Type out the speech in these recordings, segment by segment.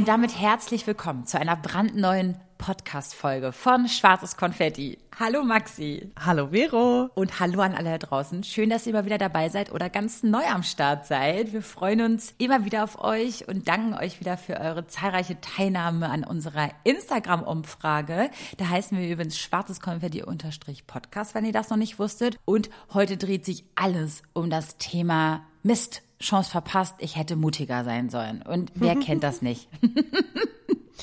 Und damit herzlich willkommen zu einer brandneuen Podcast-Folge von Schwarzes Konfetti. Hallo Maxi. Hallo Vero. Und hallo an alle da draußen. Schön, dass ihr immer wieder dabei seid oder ganz neu am Start seid. Wir freuen uns immer wieder auf euch und danken euch wieder für eure zahlreiche Teilnahme an unserer Instagram-Umfrage. Da heißen wir übrigens Schwarzes Konfetti-Podcast, wenn ihr das noch nicht wusstet. Und heute dreht sich alles um das Thema Mist Chance verpasst, ich hätte mutiger sein sollen. Und wer kennt das nicht?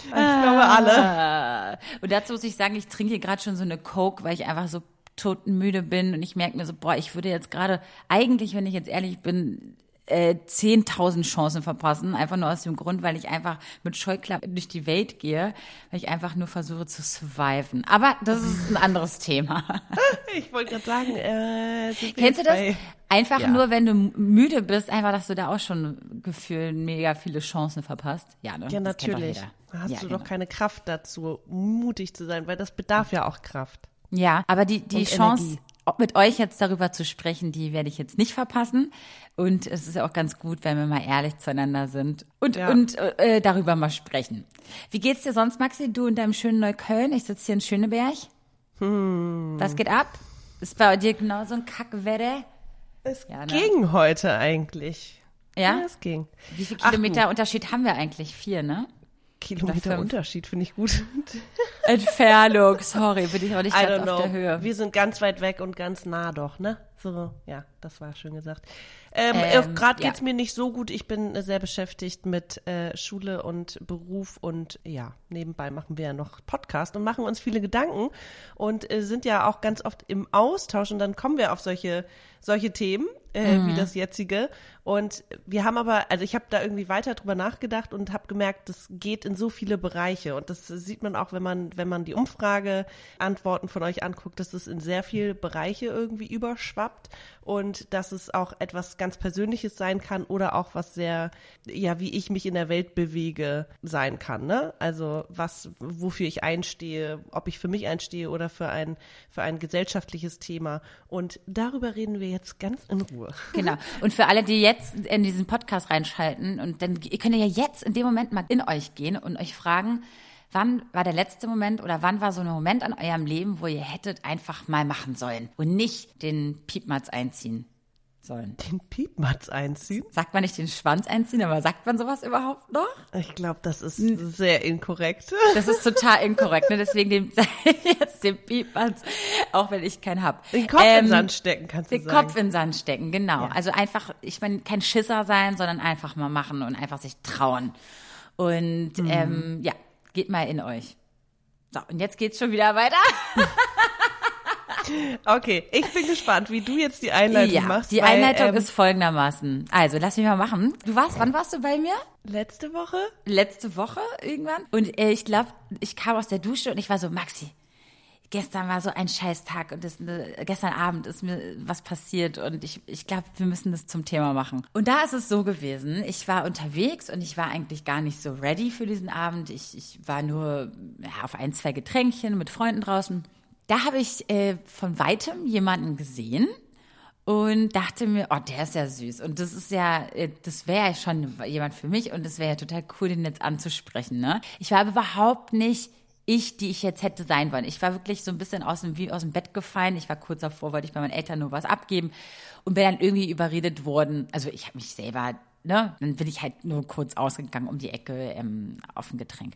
Ich glaube alle. Und dazu muss ich sagen, ich trinke hier gerade schon so eine Coke, weil ich einfach so totenmüde bin und ich merke mir so, boah, ich würde jetzt gerade eigentlich, wenn ich jetzt ehrlich bin, äh, 10.000 Chancen verpassen, einfach nur aus dem Grund, weil ich einfach mit Scheuklappen durch die Welt gehe, weil ich einfach nur versuche zu surviven. Aber das ist ein anderes Thema. Ich wollte gerade sagen, äh, kennst du das? Einfach ja. nur, wenn du müde bist, einfach, dass du da auch schon gefühlt mega viele Chancen verpasst. Ja, ne? Ja, natürlich. Da hast ja, du genau. doch keine Kraft dazu, mutig zu sein, weil das bedarf ja auch Kraft. Ja, aber die, die Chance, Energie mit euch jetzt darüber zu sprechen, die werde ich jetzt nicht verpassen. Und es ist ja auch ganz gut, wenn wir mal ehrlich zueinander sind und, ja. und äh, darüber mal sprechen. Wie geht's dir sonst, Maxi? Du in deinem schönen Neukölln? Ich sitze hier in Schöneberg. Hm. Was geht ab? Ist bei dir genauso ein Kackwetter? Es ja, ne? ging heute eigentlich. Ja? ja? es ging. Wie viele Kilometer Ach, Unterschied haben wir eigentlich? Vier, ne? Kilometer Unterschied finde ich gut. Entfernung, sorry, bin ich auch nicht ganz auf der Höhe. Wir sind ganz weit weg und ganz nah doch, ne? So, ja, das war schön gesagt. Ähm, ähm, Gerade ja. mir nicht so gut. Ich bin sehr beschäftigt mit äh, Schule und Beruf und ja, nebenbei machen wir ja noch Podcast und machen uns viele Gedanken und äh, sind ja auch ganz oft im Austausch und dann kommen wir auf solche solche Themen äh, mhm. wie das jetzige. Und wir haben aber, also ich habe da irgendwie weiter drüber nachgedacht und habe gemerkt, das geht in so viele Bereiche. Und das sieht man auch, wenn man, wenn man die Umfrage-Antworten von euch anguckt, dass es in sehr viele Bereiche irgendwie überschwappt und dass es auch etwas ganz Persönliches sein kann oder auch was sehr, ja, wie ich mich in der Welt bewege, sein kann. Ne? Also was, wofür ich einstehe, ob ich für mich einstehe oder für ein, für ein gesellschaftliches Thema. Und darüber reden wir jetzt ganz in Ruhe. Genau. Und für alle, die jetzt in diesen Podcast reinschalten und dann, ihr könnt ja jetzt in dem Moment mal in euch gehen und euch fragen, Wann war der letzte Moment oder wann war so ein Moment an eurem Leben, wo ihr hättet einfach mal machen sollen und nicht den Piepmatz einziehen sollen? Den Piepmatz einziehen? Sagt man nicht den Schwanz einziehen, aber sagt man sowas überhaupt noch? Ich glaube, das ist sehr inkorrekt. Das ist total inkorrekt, ne? Deswegen den, jetzt den Piepmatz, auch wenn ich keinen hab. Den Kopf ähm, in Sand stecken, kannst du sagen. Den Kopf in Sand stecken, genau. Ja. Also einfach, ich meine, kein Schisser sein, sondern einfach mal machen und einfach sich trauen. Und mhm. ähm, ja, Geht mal in euch. So, und jetzt geht's schon wieder weiter. Okay, ich bin gespannt, wie du jetzt die Einleitung ja, machst. Die weil, Einleitung ähm, ist folgendermaßen. Also, lass mich mal machen. Du warst, wann warst du bei mir? Letzte Woche? Letzte Woche irgendwann. Und äh, ich glaube, ich kam aus der Dusche und ich war so, Maxi, gestern war so ein Scheißtag und das, gestern Abend ist mir was passiert und ich, ich glaube, wir müssen das zum Thema machen. Und da ist es so gewesen, ich war unterwegs und ich war eigentlich gar nicht so ready für diesen Abend. Ich, ich war nur ja, auf ein, zwei Getränkchen mit Freunden draußen. Da habe ich äh, von weitem jemanden gesehen und dachte mir, oh, der ist ja süß. Und das ist ja, äh, das wäre ja schon jemand für mich und das wäre ja total cool, den jetzt anzusprechen. Ne? Ich war aber überhaupt nicht ich, die ich jetzt hätte sein wollen. Ich war wirklich so ein bisschen aus dem, wie aus dem Bett gefallen. Ich war kurz davor, wollte ich bei meinen Eltern nur was abgeben und bin dann irgendwie überredet worden. Also ich habe mich selber, ne, dann bin ich halt nur kurz ausgegangen um die Ecke ähm, auf ein Getränk.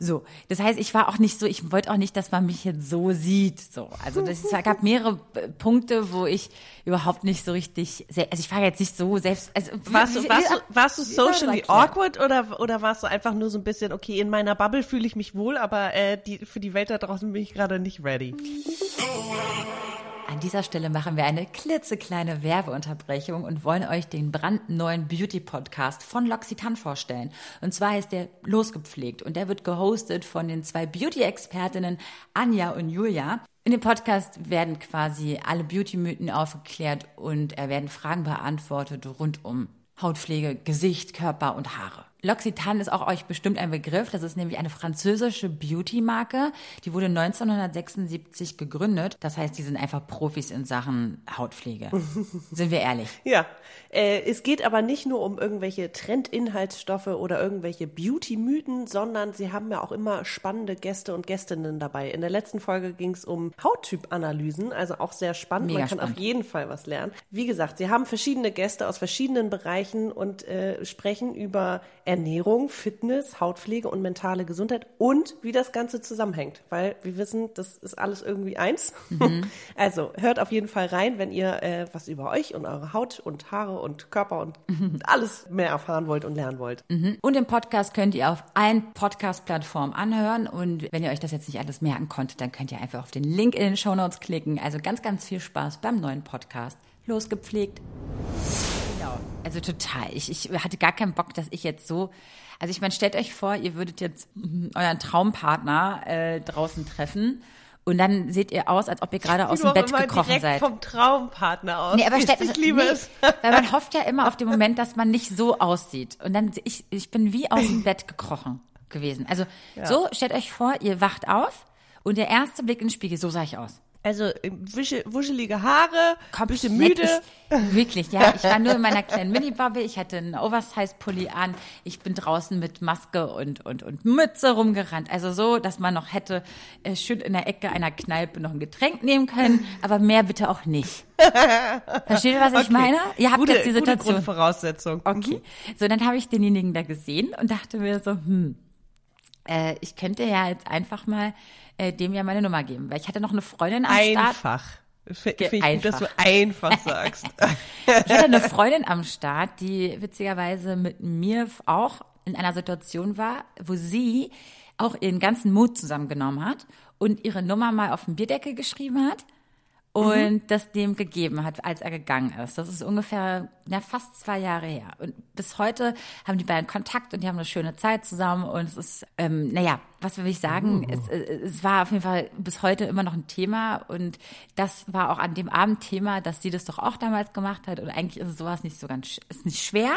So, das heißt, ich war auch nicht so, ich wollte auch nicht, dass man mich jetzt so sieht. So, also das, es gab mehrere äh, Punkte, wo ich überhaupt nicht so richtig, also ich war jetzt nicht so selbst. Also warst du, warst du, warst du socially awkward oder oder warst du einfach nur so ein bisschen okay in meiner Bubble fühle ich mich wohl, aber äh, die für die Welt da draußen bin ich gerade nicht ready. An dieser Stelle machen wir eine klitzekleine Werbeunterbrechung und wollen euch den brandneuen Beauty-Podcast von L'Occitane vorstellen. Und zwar heißt der Losgepflegt und der wird gehostet von den zwei Beauty-Expertinnen Anja und Julia. In dem Podcast werden quasi alle Beauty-Mythen aufgeklärt und er werden Fragen beantwortet rund um Hautpflege, Gesicht, Körper und Haare. L'Occitane ist auch euch bestimmt ein Begriff. Das ist nämlich eine französische Beauty-Marke. Die wurde 1976 gegründet. Das heißt, die sind einfach Profis in Sachen Hautpflege. sind wir ehrlich? Ja. Äh, es geht aber nicht nur um irgendwelche Trendinhaltsstoffe oder irgendwelche Beauty-Mythen, sondern sie haben ja auch immer spannende Gäste und Gästinnen dabei. In der letzten Folge ging es um Hauttyp-Analysen, also auch sehr spannend. Mega Man kann spannend. auf jeden Fall was lernen. Wie gesagt, sie haben verschiedene Gäste aus verschiedenen Bereichen und äh, sprechen über Ernährung, Fitness, Hautpflege und mentale Gesundheit und wie das Ganze zusammenhängt. Weil wir wissen, das ist alles irgendwie eins. Mhm. Also hört auf jeden Fall rein, wenn ihr äh, was über euch und eure Haut und Haare und Körper und mhm. alles mehr erfahren wollt und lernen wollt. Mhm. Und den Podcast könnt ihr auf allen Podcast-Plattformen anhören. Und wenn ihr euch das jetzt nicht alles merken konntet, dann könnt ihr einfach auf den Link in den Show Notes klicken. Also ganz, ganz viel Spaß beim neuen Podcast. Losgepflegt. Genau. Also total. Ich, ich hatte gar keinen Bock, dass ich jetzt so. Also ich meine, stellt euch vor, ihr würdet jetzt euren Traumpartner äh, draußen treffen. Und dann seht ihr aus, als ob ihr gerade aus dem Bett gekrochen seid. vom Traumpartner aus. Nee, aber stellt, ich liebe nee, es. Weil man hofft ja immer auf den Moment, dass man nicht so aussieht. Und dann, ich, ich bin wie aus dem Bett gekrochen gewesen. Also ja. so, stellt euch vor, ihr wacht auf und der erste Blick in den Spiegel, so sah ich aus. Also äh, wuschelige Haare, ein bisschen müde. Ich, wirklich, ja. Ich war nur in meiner kleinen Mini-Bubble. Ich hatte einen Oversize-Pulli an. Ich bin draußen mit Maske und, und, und Mütze rumgerannt. Also so, dass man noch hätte äh, schön in der Ecke einer Kneipe noch ein Getränk nehmen können. Aber mehr bitte auch nicht. Versteht ihr, was okay. ich meine? Ihr habt gute, jetzt die Situation. Gute Grundvoraussetzung. Okay. Mhm. So, dann habe ich denjenigen da gesehen und dachte mir so, hm, äh, ich könnte ja jetzt einfach mal äh, dem ja meine Nummer geben, weil ich hatte noch eine Freundin am einfach. Start. Finde ich einfach. gut, dass du einfach sagst. ich hatte eine Freundin am Start, die witzigerweise mit mir auch in einer Situation war, wo sie auch ihren ganzen Mut zusammengenommen hat und ihre Nummer mal auf den Bierdeckel geschrieben hat und mhm. das dem gegeben hat, als er gegangen ist. Das ist ungefähr na, fast zwei Jahre her. Und bis heute haben die beiden Kontakt und die haben eine schöne Zeit zusammen. Und es ist, ähm, naja, was will ich sagen? Mhm. Es, äh, es war auf jeden Fall bis heute immer noch ein Thema. Und das war auch an dem Abend Thema, dass sie das doch auch damals gemacht hat. Und eigentlich ist es sowas nicht so ganz, ist nicht schwer.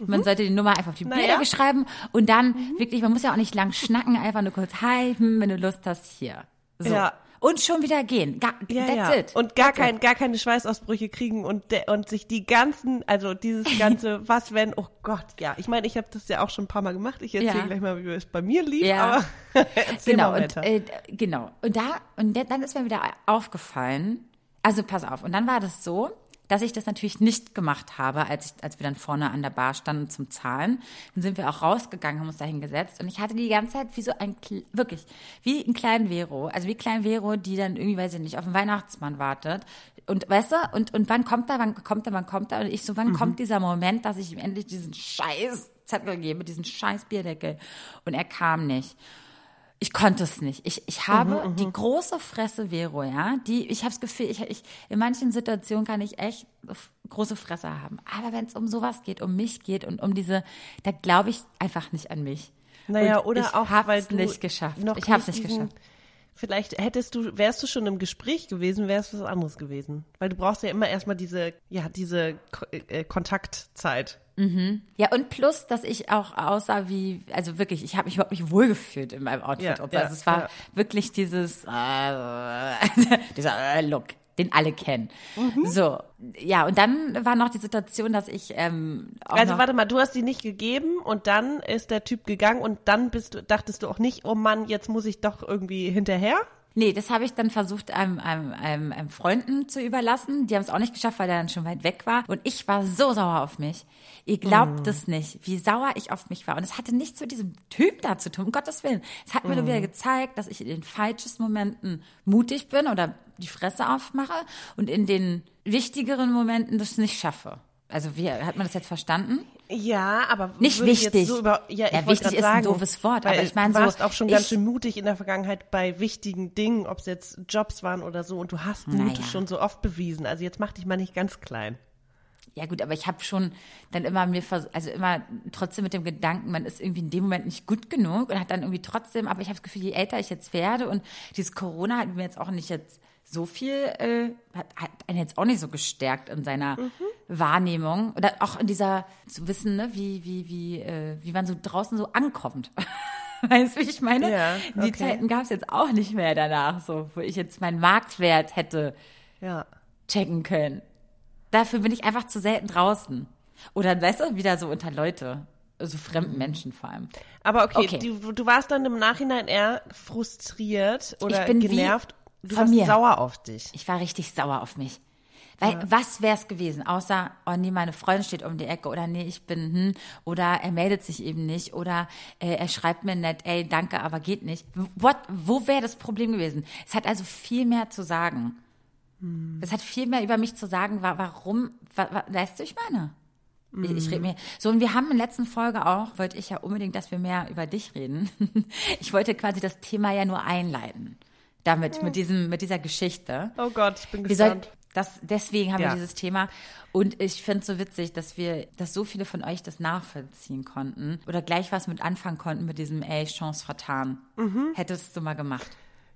Mhm. Man sollte die Nummer einfach auf die Bilder naja. schreiben und dann mhm. wirklich, man muss ja auch nicht lang schnacken, einfach nur kurz, hi, hm, wenn du Lust hast, hier. So. Ja und schon wieder gehen. Ga, ja, that's ja. it. Und gar that's kein, it. gar keine Schweißausbrüche kriegen und und sich die ganzen, also dieses ganze, was wenn, oh Gott, ja. Ich meine, ich habe das ja auch schon ein paar Mal gemacht. Ich erzähle ja. gleich mal, wie es bei mir lief, ja. aber genau. Und, äh, genau. Und da, und dann ist mir wieder aufgefallen, also pass auf. Und dann war das so, dass ich das natürlich nicht gemacht habe, als, ich, als wir dann vorne an der Bar standen zum Zahlen. Dann sind wir auch rausgegangen, haben uns da hingesetzt und ich hatte die ganze Zeit wie so ein, wirklich, wie ein kleinen Vero, also wie klein Vero, die dann irgendwie, weiß ich nicht, auf den Weihnachtsmann wartet. Und weißt du, und, und wann kommt er, wann kommt er, wann kommt er? Und ich so, wann mhm. kommt dieser Moment, dass ich ihm endlich diesen scheiß Zettel gebe, diesen scheiß Bierdeckel? Und er kam nicht ich konnte es nicht. Ich, ich habe mhm, die mhm. große Fresse Vero, ja, die, ich habe das Gefühl, ich, ich, in manchen Situationen kann ich echt große Fresse haben. Aber wenn es um sowas geht, um mich geht und um diese, da glaube ich einfach nicht an mich. Naja, und oder ich auch, weil es nicht geschafft. Noch ich habe es nicht geschafft. Vielleicht hättest du, wärst du schon im Gespräch gewesen, wäre es was anderes gewesen. Weil du brauchst ja immer erstmal diese, ja, diese äh, Kontaktzeit. Mhm. Ja, und plus, dass ich auch aussah wie, also wirklich, ich habe mich überhaupt nicht wohlgefühlt in meinem Outfit. Ja, also ja, es war ja. wirklich dieses, äh, dieser äh, Look den alle kennen. Mhm. So, ja, und dann war noch die Situation, dass ich ähm, Also warte mal, du hast sie nicht gegeben und dann ist der Typ gegangen und dann bist du, dachtest du auch nicht, oh Mann, jetzt muss ich doch irgendwie hinterher? Nee, das habe ich dann versucht, einem, einem, einem, einem Freunden zu überlassen. Die haben es auch nicht geschafft, weil der dann schon weit weg war. Und ich war so sauer auf mich. Ihr glaubt mm. es nicht, wie sauer ich auf mich war. Und es hatte nichts mit diesem Typ da zu tun, um Gottes Willen. Es hat mir nur wieder mm. gezeigt, dass ich in den falschesten Momenten mutig bin oder die Fresse aufmache und in den wichtigeren Momenten das nicht schaffe. Also wie hat man das jetzt verstanden? Ja, aber nicht wichtig. So über, ja, ja, wichtig ist sagen, ein doofes Wort, aber ich meine du warst auch schon ich, ganz schön mutig in der Vergangenheit bei wichtigen Dingen, ob es jetzt Jobs waren oder so, und du hast Mut Naja. schon so oft bewiesen. Also jetzt mach dich mal nicht ganz klein. Ja gut, aber ich habe schon dann immer mir also immer trotzdem mit dem Gedanken, man ist irgendwie in dem Moment nicht gut genug und hat dann irgendwie trotzdem, aber ich habe das Gefühl, je älter ich jetzt werde und dieses Corona hat mir jetzt auch nicht jetzt so viel, äh, hat, hat einen jetzt auch nicht so gestärkt in seiner Wahrnehmung oder auch in dieser zu wissen, ne, wie wie wie äh, wie man so draußen so ankommt. Weißt du, wie ich meine? Ja, Die okay. Zeiten gab es jetzt auch nicht mehr danach, so wo ich jetzt meinen Marktwert hätte Ja. checken können. Dafür bin ich einfach zu selten draußen. Oder weißt du, wieder so unter Leute. Also fremden Menschen vor allem. Aber okay, Okay. Du, du warst dann im Nachhinein eher frustriert oder genervt. Du von warst mir. sauer auf dich. Ich war richtig sauer auf mich. Weil, was wäre es gewesen, außer, oh nee, meine Freundin steht um die Ecke oder nee, ich bin, hm, oder er meldet sich eben nicht oder äh, er schreibt mir nett, ey, danke, aber geht nicht. What, wo wäre das Problem gewesen? Es hat also viel mehr zu sagen. Es hat viel mehr über mich zu sagen, wa warum, wa wa weißt du, ich meine? Ich, ich rede mir. So, und wir haben in der letzten Folge auch, wollte ich ja unbedingt, dass wir mehr über dich reden. Ich wollte quasi das Thema ja nur einleiten. Damit, mit diesem, mit dieser Geschichte. Oh Gott, ich bin gespannt. das, deswegen haben Ja. wir dieses Thema. Und ich finde es so witzig, dass wir, dass so viele von euch das nachvollziehen konnten oder gleich was mit anfangen konnten mit diesem, ey, Chance vertan. Mhm. Hättest du mal gemacht.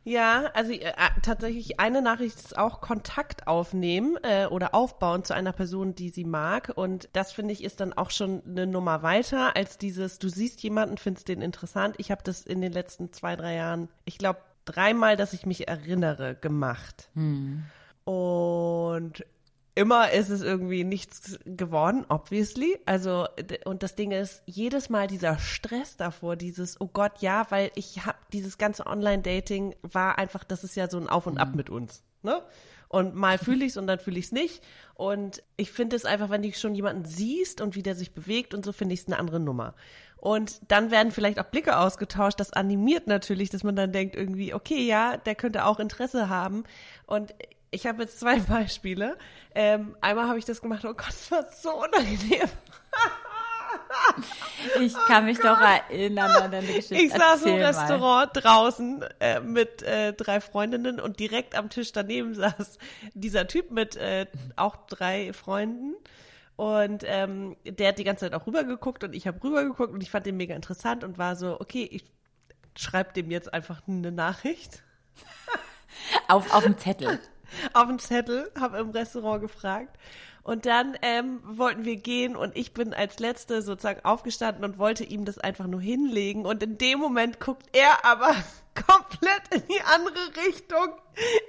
Ja, also äh, tatsächlich eine Nachricht ist auch Kontakt aufnehmen äh, oder aufbauen zu einer Person, die sie mag. Und das finde ich ist dann auch schon eine Nummer weiter als dieses, du siehst jemanden, findest den interessant. Ich habe das in den letzten zwei, drei Jahren, ich glaube, dreimal, dass ich mich erinnere, gemacht. Und immer ist es irgendwie nichts geworden, obviously. Also, und das Ding ist, jedes Mal dieser Stress davor, dieses, oh Gott, ja, weil ich hab dieses ganze Online-Dating war einfach, das ist ja so ein Auf und Ab mit uns, ne? Und mal fühle ich es und dann fühle ich es nicht. Und ich finde es einfach, wenn du schon jemanden siehst und wie der sich bewegt und so, finde ich es eine andere Nummer. Und dann werden vielleicht auch Blicke ausgetauscht. Das animiert natürlich, dass man dann denkt irgendwie, okay, ja, der könnte auch Interesse haben. Und ich habe jetzt zwei Beispiele. Ähm, einmal habe ich das gemacht, oh Gott, das war so unangenehm. Ich kann mich doch erinnern an deine Geschichte. Ich saß im Erzähl mal. Restaurant draußen äh, mit äh, drei Freundinnen und direkt am Tisch daneben saß dieser Typ mit äh, auch drei Freunden. Und ähm, der hat die ganze Zeit auch rübergeguckt und ich habe rübergeguckt und ich fand den mega interessant und war so, okay, ich schreibe dem jetzt einfach eine Nachricht Auf, auf dem Zettel. auf den Zettel, habe im Restaurant gefragt. Und dann ähm, wollten wir gehen und ich bin als Letzte sozusagen aufgestanden und wollte ihm das einfach nur hinlegen. Und in dem Moment guckt er aber komplett in die andere Richtung.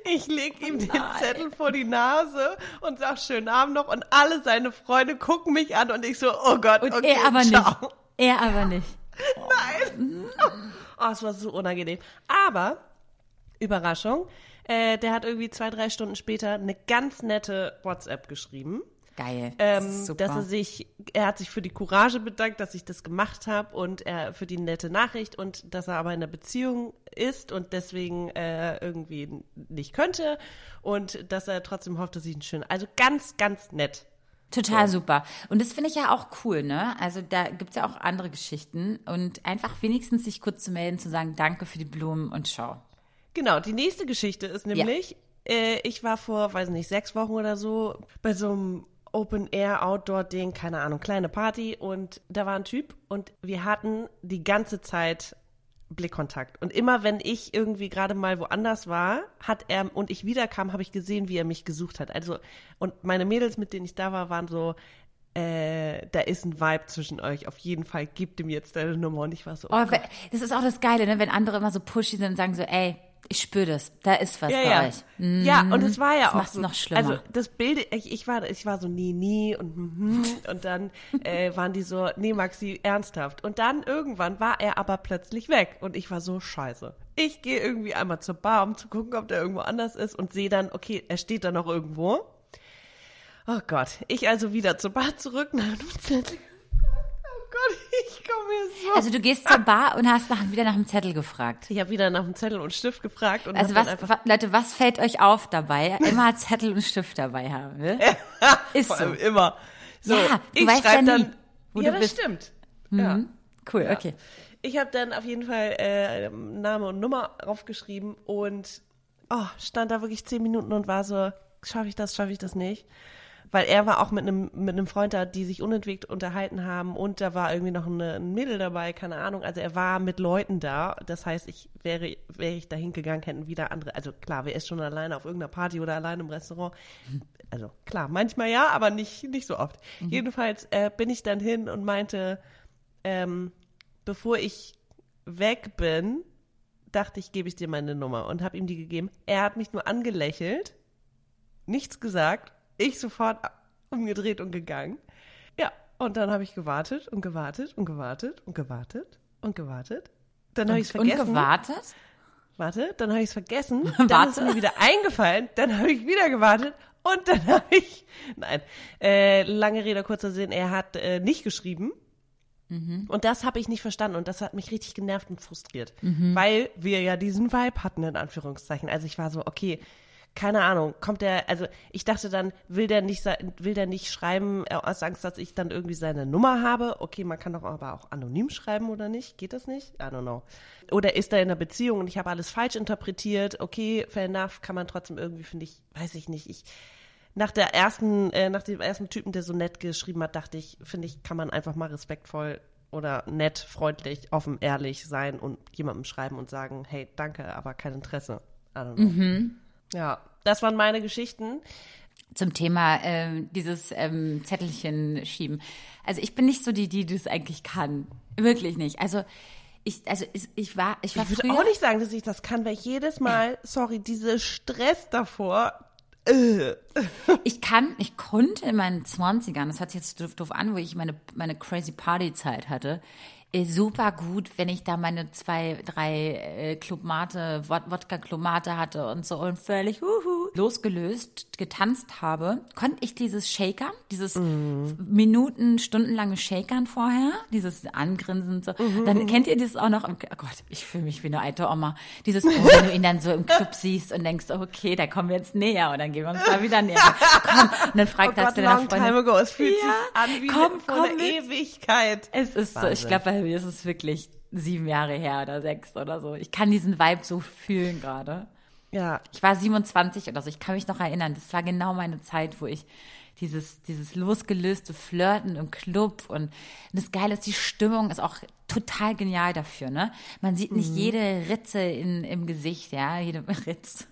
Ich leg ihm den nein. Zettel vor die Nase und sag schönen Abend noch. Und alle seine Freunde gucken mich an und ich so, oh Gott, Und okay, er aber ciao. nicht. Er aber nicht. Oh, es war so unangenehm. Aber, Überraschung, äh, der hat irgendwie zwei, drei Stunden später eine ganz nette WhatsApp geschrieben. Geil. Ähm, Super. dass er sich, er hat sich für die Courage bedankt, dass ich das gemacht habe und er für die nette Nachricht und dass er aber in einer Beziehung ist und deswegen äh, irgendwie nicht könnte und dass er trotzdem hofft, dass ich einen schönen, also ganz, ganz nett. Total super. Und das finde ich ja auch cool, ne? Also da gibt's ja auch andere Geschichten. Und einfach wenigstens sich kurz zu melden, zu sagen, danke für die Blumen und schau. Genau, die nächste Geschichte ist nämlich, äh, ich war vor, weiß nicht, sechs Wochen oder so bei so einem Open-Air-Outdoor-Ding, keine Ahnung, kleine Party und da war ein Typ und wir hatten die ganze Zeit Blickkontakt. Und immer wenn ich irgendwie gerade mal woanders war, hat er und ich wiederkam, habe ich gesehen, wie er mich gesucht hat. Also, und meine Mädels, mit denen ich da war, waren so, äh, da ist ein Vibe zwischen euch. Auf jeden Fall gib ihm jetzt deine Nummer. Und ich war so, Oh, we- das ist auch das Geile, ne? Wenn andere immer so pushy sind und sagen so, ey, ich spüre das, da ist was ja, bei ja. euch. Mhm. Ja, und es war ja Das auch so, noch schlimmer. Also das Bild, ich, ich war, ich war so nie, nie und mhm, und dann äh, waren die so, nee Maxi, ernsthaft. Und dann irgendwann war er aber plötzlich weg und ich war so scheiße. Ich gehe irgendwie einmal zur Bar, um zu gucken, ob der irgendwo anders ist und sehe dann, okay, er steht da noch irgendwo. Oh Gott, ich also wieder zur Bar zurück nach. Oh Gott, ich komme mir so. Also du gehst zur Bar und hast nach, wieder nach dem Zettel gefragt. ich habe wieder nach dem Zettel und Stift gefragt und Also was, einfach Leute, was fällt euch auf dabei? Immer Zettel und Stift dabei haben, ne? Ist vor so. allem immer. So, ja, ich ja schreibe nie, dann wo ja, das bist. stimmt. Mhm. Ja. Cool, Ja. okay. Ich habe dann auf jeden Fall äh, Name und Nummer aufgeschrieben und oh, stand da wirklich zehn Minuten und war so, schaffe ich das, schaffe ich das nicht? Weil er war auch mit einem mit einem Freund da, die sich unentwegt unterhalten haben und da war irgendwie noch eine, ein Mädel dabei, keine Ahnung. Also er war mit Leuten da. Das heißt, ich wäre wäre ich da hingegangen, hätten wieder andere. Also klar, wer ist schon alleine auf irgendeiner Party oder alleine im Restaurant? Also klar, manchmal ja, aber nicht nicht so oft. Jedenfalls äh, bin ich dann hin und meinte, ähm, bevor ich weg bin, dachte ich, gebe ich dir meine Nummer und habe ihm die gegeben. Er hat mich nur angelächelt, nichts gesagt, ich sofort umgedreht und gegangen. Ja, und dann habe ich gewartet und gewartet und gewartet und gewartet und gewartet. Dann habe ich es Und vergessen. gewartet? Warte, dann habe ich es vergessen. Dann Warte. ist es mir wieder eingefallen. Dann habe ich wieder gewartet. Und dann habe ich, nein, äh, lange Rede, kurzer Sinn, er hat äh, nicht geschrieben. Und das habe ich nicht verstanden und das hat mich richtig genervt und frustriert, weil wir ja diesen Vibe hatten, in Anführungszeichen. Also ich war so, okay, keine Ahnung, kommt der, also ich dachte dann, will der nicht, will der nicht schreiben äh, aus Angst, dass ich dann irgendwie seine Nummer habe? Okay, man kann doch aber auch anonym schreiben oder nicht? Geht das nicht? I don't know. Oder ist er in einer Beziehung und ich habe alles falsch interpretiert? Okay, fair enough, kann man trotzdem irgendwie, finde ich, weiß ich nicht, ich, nach der ersten, äh, nach dem ersten Typen, der so nett geschrieben hat, dachte ich, finde ich, kann man einfach mal respektvoll oder nett, freundlich, offen, ehrlich sein und jemandem schreiben und sagen, hey, danke, aber kein Interesse. I don't know. Ja, das waren meine Geschichten. Zum Thema ähm, dieses ähm, Zettelchen schieben. Also ich bin nicht so die, die das eigentlich kann. Wirklich nicht. Also ich, also ich, ich war, ich war Ich würde früher, auch nicht sagen, dass ich das kann, weil ich jedes Mal, sorry, diese Stress davor, äh, ich kann, ich konnte in meinen Zwanzigern, das hört sich jetzt doof, doof an, wo ich meine, meine crazy Party Zeit hatte, äh, super gut, wenn ich da meine zwei, drei äh, Club Mate, Wod- Wodka Club Mate hatte und so und völlig uhu, losgelöst getanzt habe, konnte ich dieses Shakern, dieses Minuten, stundenlange Shakern vorher, dieses Angrinsen so, dann kennt ihr das auch noch, im, oh Gott, ich fühle mich wie eine alte Oma, dieses, oh, wenn du ihn dann so im Club siehst und denkst, okay, da kommen wir jetzt näher und dann gehen wir uns mal wieder näher. Komm, und dann fragt oh Gott, deiner long Freundin, time ago, es fühlt Ja, sich an wie komm, vor komm einer mit. Ewigkeit. es ist so, ich Wahnsinn. glaube, bei mir ist es wirklich sieben Jahre her oder sechs oder so. Ich kann diesen Vibe so fühlen gerade. Ja, Ich war 27 oder so, ich kann mich noch erinnern, das war genau meine Zeit, wo ich dieses, dieses losgelöste Flirten im Club und das Geile ist, die Stimmung ist auch total genial dafür, ne? Man sieht nicht jede Ritze in, im Gesicht, ja, jede Ritze.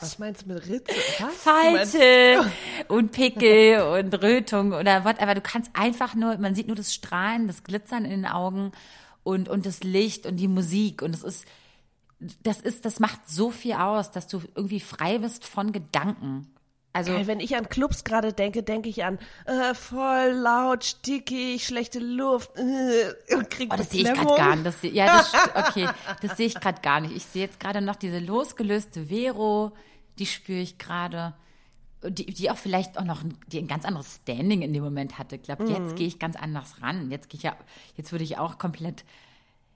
was meinst du mit Ritze? Was? Falte und Pickel und Rötung oder whatever. Du kannst einfach nur, man sieht nur das Strahlen, das Glitzern in den Augen und, und das Licht und die Musik und es ist, das ist, das macht so viel aus, dass du irgendwie frei bist von Gedanken. Also, Geil, wenn ich an Clubs gerade denke, denke ich an äh, voll laut, stickig, schlechte Luft äh, und krieg oh, das sehe ich gerade gar nicht. Das ja, das, okay, das sehe ich gerade gar nicht. Ich sehe jetzt gerade noch diese losgelöste Vero, die spüre ich gerade. Die, die auch vielleicht auch noch ein, die ein ganz anderes Standing in dem Moment hatte. Ich glaube, Mhm. jetzt gehe ich ganz anders ran. Jetzt gehe ich ja, jetzt würde ich auch komplett.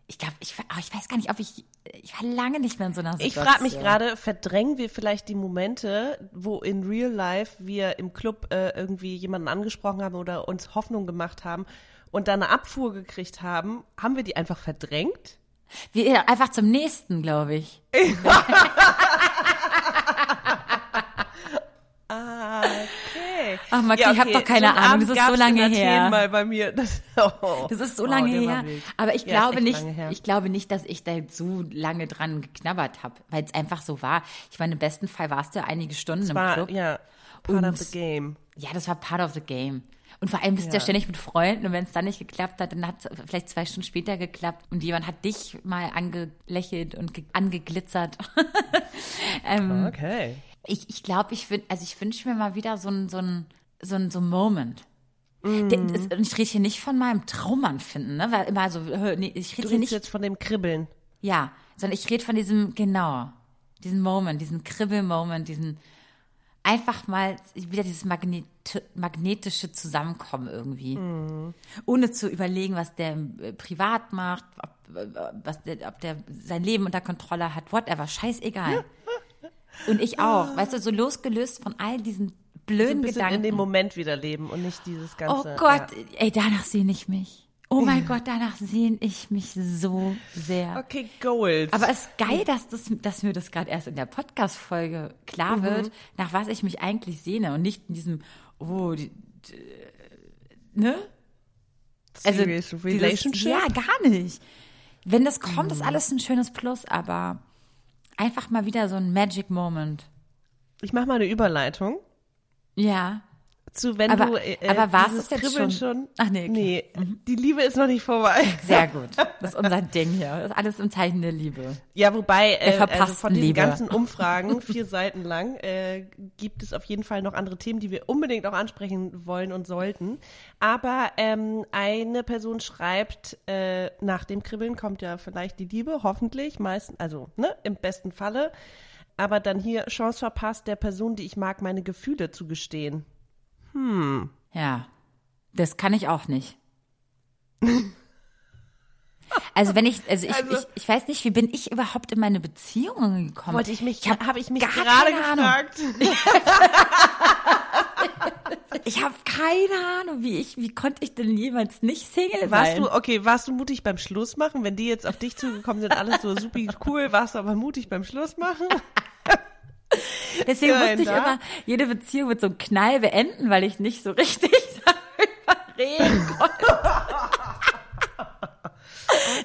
Ich glaube, ich, oh, ich weiß gar nicht, ob ich. Ich war lange nicht mehr in so einer Ich Situation. frage mich gerade, verdrängen wir vielleicht die Momente, wo in real life wir im Club äh, irgendwie jemanden angesprochen haben oder uns Hoffnung gemacht haben und dann eine Abfuhr gekriegt haben, haben wir die einfach verdrängt? Wir, einfach zum nächsten, glaube ich. Okay. Ach, Maxi, ich hab doch keine einen Ahnung, das ist so lange her. mal bei mir. Das, oh. Das ist so Oh, lange war her. Aber ich Ja, glaube nicht, ich glaube nicht, dass ich da so lange dran geknabbert habe, weil es einfach so war. Ich meine, im besten Fall warst du ja einige Stunden im war, Club. ja, part Und- of the game. Ja, das war part of the game. Und vor allem bist du ja Ja. ständig mit Freunden und wenn es dann nicht geklappt hat, dann hat es vielleicht zwei Stunden später geklappt und jemand hat dich mal angelächelt und ge angeglitzert. ähm, Okay. Ich ich glaube, ich wün- also ich wünsche mir mal wieder so ein so ein so ein so ein Moment. Das- Und ich rede hier nicht von meinem Traummann finden, ne? Weil immer so, nee, ich rede hier nicht jetzt von dem Kribbeln. ja, sondern ich rede von diesem, genau, diesen Moment, diesen Kribbel-Moment, diesen einfach mal wieder dieses Magnet magnetische Zusammenkommen irgendwie. Ohne zu überlegen, was der äh, privat macht, ob, was der, ob der sein Leben unter Kontrolle hat, whatever, scheißegal. Und ich auch, weißt du, so losgelöst von all diesen blöden so Gedanken. in dem Moment wieder leben und nicht dieses ganze. Oh Gott, ja. ey, danach sehne ich mich. Oh mein Gott, danach sehne ich mich so sehr. Okay, Goals. Aber es ist geil, dass, das, dass mir das gerade erst in der Podcast-Folge klar Mhm. wird, nach was ich mich eigentlich sehne und nicht in diesem, oh, die, die, ne? Also Serious dieses- Relationship? ja, gar nicht. Wenn das kommt, Mhm. ist alles ein schönes Plus, aber einfach mal wieder so ein Magic Moment. Ich mache mal eine Überleitung Ja. Zu, wenn Aber- du äh, aber war's dieses es Kribbeln schon? Ach nee, okay. Mhm. nee, die Liebe ist noch nicht vorbei. Sehr gut. Das ist unser Ding hier. Das ist alles im Zeichen der Liebe. Ja, wobei äh, also von diesen Liebe. ganzen Umfragen, vier Seiten lang, äh, gibt es auf jeden Fall noch andere Themen, die wir unbedingt auch ansprechen wollen und sollten. Aber ähm, eine Person schreibt, äh, nach dem Kribbeln kommt ja vielleicht die Liebe, hoffentlich, meistens, also ne, im besten Falle. Aber dann hier Chance verpasst, der Person, die ich mag, meine Gefühle zu gestehen. Ja, das kann ich auch nicht. Also wenn ich, also ich, Also- ich, ich weiß nicht, wie bin ich überhaupt in meine Beziehungen gekommen? Wollte ich mich, hab habe ich mich gerade gefragt. Ich habe keine Ahnung, wie ich, wie konnte ich denn jemals nicht Single Warst sein? du, okay, warst du mutig beim Schluss machen? Wenn die jetzt auf dich zugekommen sind, alles so super cool, warst du aber mutig beim Schluss machen? Deswegen Nein, musste ich da? immer jede Beziehung mit so einem Knall beenden, weil ich nicht so richtig darüber reden konnte.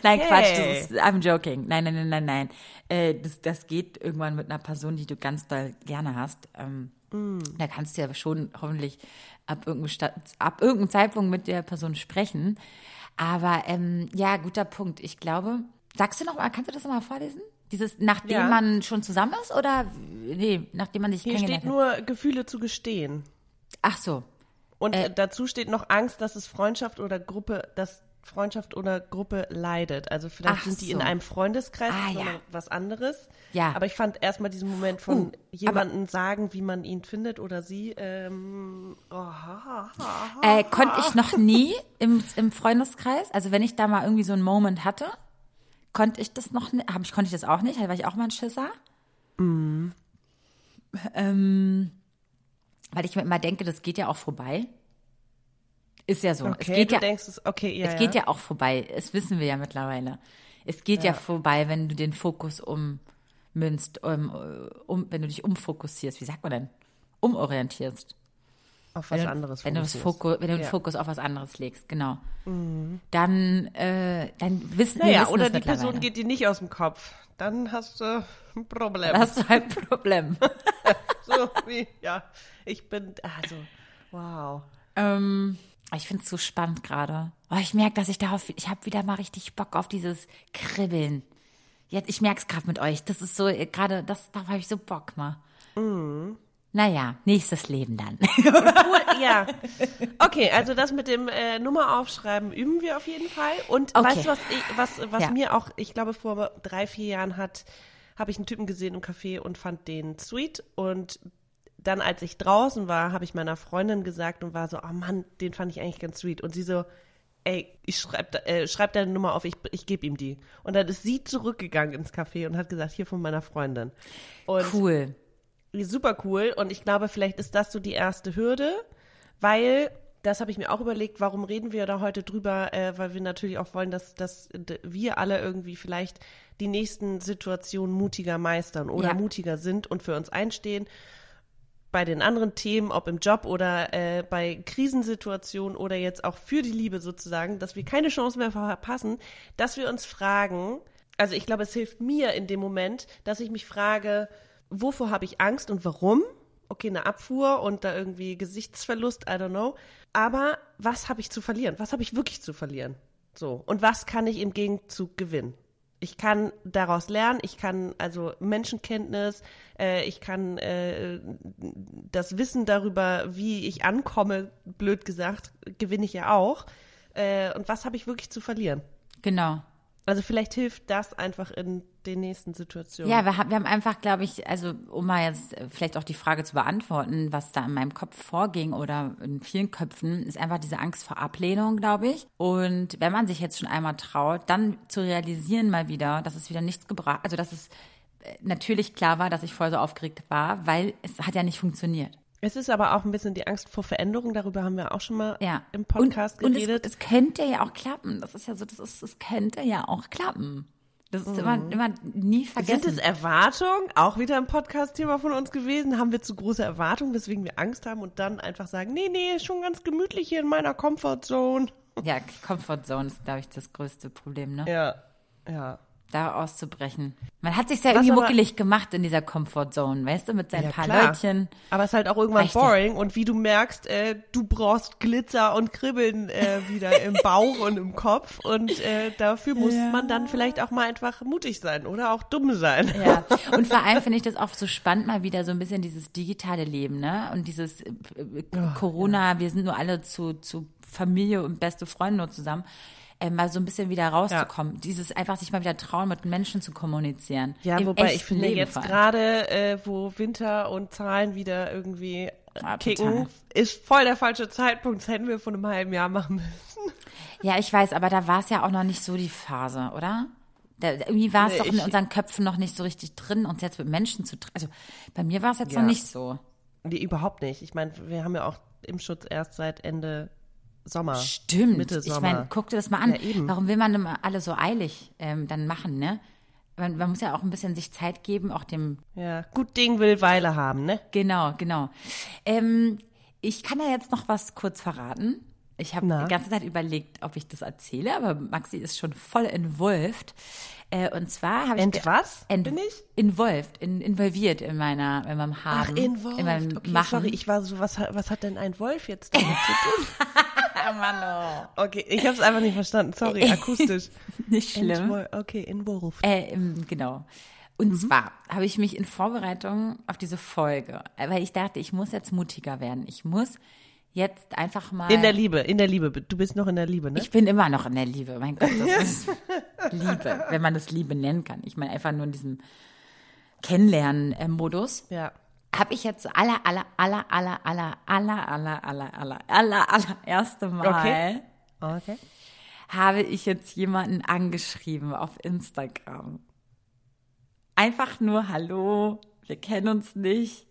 Nein, Quatsch, das ist, I'm joking. Nein, nein, nein, nein, nein. Äh, das, das geht irgendwann mit einer Person, die du ganz doll gerne hast. Ähm, Da kannst du ja schon hoffentlich ab irgendeinem, Sta- ab irgendeinem Zeitpunkt mit der Person sprechen. Aber ähm, ja, guter Punkt. Ich glaube, sagst du noch mal, kannst du das noch mal vorlesen? Dieses, nachdem Ja. man schon zusammen ist oder nee, nachdem man sich Hier kennengelernt steht hat? nur Gefühle zu gestehen. Ach so. Und Äh. dazu steht noch Angst, dass es Freundschaft oder Gruppe, dass Freundschaft oder Gruppe leidet. Also vielleicht Ach sind die so. in einem Freundeskreis, Ah, ja. nochmal was anderes. Ja. Aber ich fand erstmal diesen Moment von Uh, jemandem sagen, wie man ihn findet oder sie. Ähm, oh, ha, ha, ha. Äh, konnte ich noch nie im, im Freundeskreis. Also wenn ich da mal irgendwie so einen Moment hatte, konnte ich das noch nicht. Ich, konnte ich das auch nicht, war ich auch mal ein Schisser. Ähm, weil ich mir immer denke, das geht ja auch vorbei. Ist ja so. okay, es geht du ja, denkst es, okay, ja, es geht ja auch vorbei. Das wissen wir ja mittlerweile. Es geht ja, vorbei, wenn du den Fokus ummünzt, um, um, wenn du dich umfokussierst. Wie sagt man denn? Umorientierst. Auf was wenn du, anderes wenn du, das. Fokus, wenn du den Ja. Mhm. Fokus auf was anderes legst, genau. Dann, äh, dann wissen wir Naja, wissen oder die Person geht dir nicht aus dem Kopf. Dann hast du ein Problem. Dann hast du ein Problem. so wie, ja, ich bin, also, wow. ähm, ich finde es so spannend gerade. Oh, ich merke, dass ich darauf, ich habe wieder mal richtig Bock auf dieses Kribbeln. Jetzt, ich merke es gerade mit euch. Das ist so, äh, gerade, das, darauf habe ich so Bock mal. Mhm. Naja, nächstes Leben dann. Ja. Okay, also das mit dem äh, Nummer aufschreiben üben wir auf jeden Fall. Und Okay. weißt du, was, ich, was, was Ja. mir auch, ich glaube, vor drei, vier Jahren hat, habe ich einen Typen gesehen im Café und fand den sweet. Und dann, als ich draußen war, habe ich meiner Freundin gesagt und war so, oh Mann, den fand ich eigentlich ganz sweet. Und sie so, ey, ich schreib, da- äh, schreib deine Nummer auf, ich, ich gebe ihm die. Und dann ist sie zurückgegangen ins Café und hat gesagt, hier von meiner Freundin. Und Cool. Super cool und ich glaube, vielleicht ist das so die erste Hürde, weil das habe ich mir auch überlegt, warum reden wir da heute drüber, äh, weil wir natürlich auch wollen, dass, dass wir alle irgendwie vielleicht die nächsten Situationen mutiger meistern oder Ja. mutiger sind und für uns einstehen. Bei den anderen Themen, ob im Job oder äh, bei Krisensituationen oder jetzt auch für die Liebe sozusagen, dass wir keine Chance mehr verpassen, dass wir uns fragen, also ich glaube, es hilft mir in dem Moment, dass ich mich frage, wovor habe ich Angst und warum? Okay, eine Abfuhr und da irgendwie Gesichtsverlust, I don't know. Aber was habe ich zu verlieren? Was habe ich wirklich zu verlieren? So. Und was kann ich im Gegenzug gewinnen? Ich kann daraus lernen, ich kann also Menschenkenntnis, äh, ich kann äh, das Wissen darüber, wie ich ankomme, blöd gesagt, gewinne ich ja auch. Äh, und was habe ich wirklich zu verlieren? Genau. Also vielleicht hilft das einfach in den nächsten Situationen. Ja, wir haben, wir haben einfach, glaube ich, also um mal jetzt äh, vielleicht auch die Frage zu beantworten, was da in meinem Kopf vorging oder in vielen Köpfen, ist einfach diese Angst vor Ablehnung, glaube ich. Und wenn man sich jetzt schon einmal traut, dann zu realisieren mal wieder, dass es wieder nichts gebracht, also dass es äh, natürlich klar war, dass ich voll so aufgeregt war, weil es hat ja nicht funktioniert. Es ist aber auch ein bisschen die Angst vor Veränderung, darüber haben wir auch schon mal Ja. im Podcast und, geredet. Und es, es könnte ja auch klappen. Das ist ja so, das ist, es könnte ja auch klappen. Das ist immer, immer nie vergessen. Mhm. Sind es Erwartungen? Auch wieder ein Podcast-Thema von uns gewesen. Haben wir zu große Erwartungen, weswegen wir Angst haben und dann einfach sagen, nee, nee, ist schon ganz gemütlich hier in meiner Comfortzone. ja, Comfort Zone ist, glaube ich, das größte Problem, ne? Ja, ja. Da auszubrechen. Man hat sich ja irgendwie aber- muckelig gemacht in dieser Comfort Zone, weißt du, mit seinen Ja, paar klar. Leutchen. Aber es ist halt auch irgendwann Reicht ja. boring und wie du merkst, äh, du brauchst Glitzer und Kribbeln äh, wieder im Bauch und im Kopf und äh, dafür muss man dann vielleicht auch mal einfach mutig sein oder auch dumm sein. Ja, und vor allem finde ich das auch so spannend, mal wieder so ein bisschen dieses digitale Leben, ne? Und dieses äh, äh, Corona, wir sind nur alle zu, zu Familie und beste Freunde nur zusammen. Äh, mal so ein bisschen wieder rauszukommen. Dieses einfach sich mal wieder trauen, mit Menschen zu kommunizieren. Ja, Im wobei ich finde Leben jetzt gerade, äh, wo Winter und Zahlen wieder irgendwie Ja, kicken, total. ist voll der falsche Zeitpunkt. Das hätten wir vor einem halben Jahr machen müssen. Ja, ich weiß, aber da war es ja auch noch nicht so die Phase, oder? Da, irgendwie war es Nee, doch in ich- unseren Köpfen noch nicht so richtig drin, uns jetzt mit Menschen zu treffen. Also bei mir war es jetzt Ja. noch nicht so. Nee, überhaupt nicht. Ich meine, wir haben ja auch Impfschutz erst seit Ende Sommer. Stimmt. Mitte ich Sommer. meine, guck dir das mal an. Ja. Warum will man immer alle so eilig ähm, dann machen, ne? Man, man muss ja auch ein bisschen sich Zeit geben, auch dem. Ja, gut Ding will Weile haben, ne? Genau, genau. Ähm, ich kann ja jetzt noch was kurz verraten. Ich habe die ganze Zeit überlegt, ob ich das erzähle, aber Maxi ist schon voll involved. Äh, und zwar habe ich. Ent was? Ent- Bin ich? Involved, in, involviert in meiner, in meinem Haben. Ach, involved. In meinem okay, Machen. sorry, ich war so, was, hat- was hat denn ein Wolf jetzt damit zu tun? Ah, Mann, oh. Okay, ich habe es einfach nicht verstanden. Sorry, akustisch. Nicht schlimm. Entwol- Okay, involved. Äh, im- genau. Und Mhm. zwar habe ich mich in Vorbereitung auf diese Folge, äh, weil ich dachte, ich muss jetzt mutiger werden. Ich muss jetzt einfach mal. In der Liebe, in der Liebe. Du bist noch in der Liebe, ne? ich bin immer noch in der Liebe. Mein Gott, das ist Liebe, wenn man das Liebe nennen kann. Ich meine einfach nur in diesem Kennenlernen-Modus. ja. Habe ich jetzt aller, aller, aller, aller, aller, aller, aller, aller, aller, aller, aller erste Mal Okay. Okay. habe ich jetzt jemanden angeschrieben auf Instagram. Einfach nur Hallo, wir kennen uns nicht.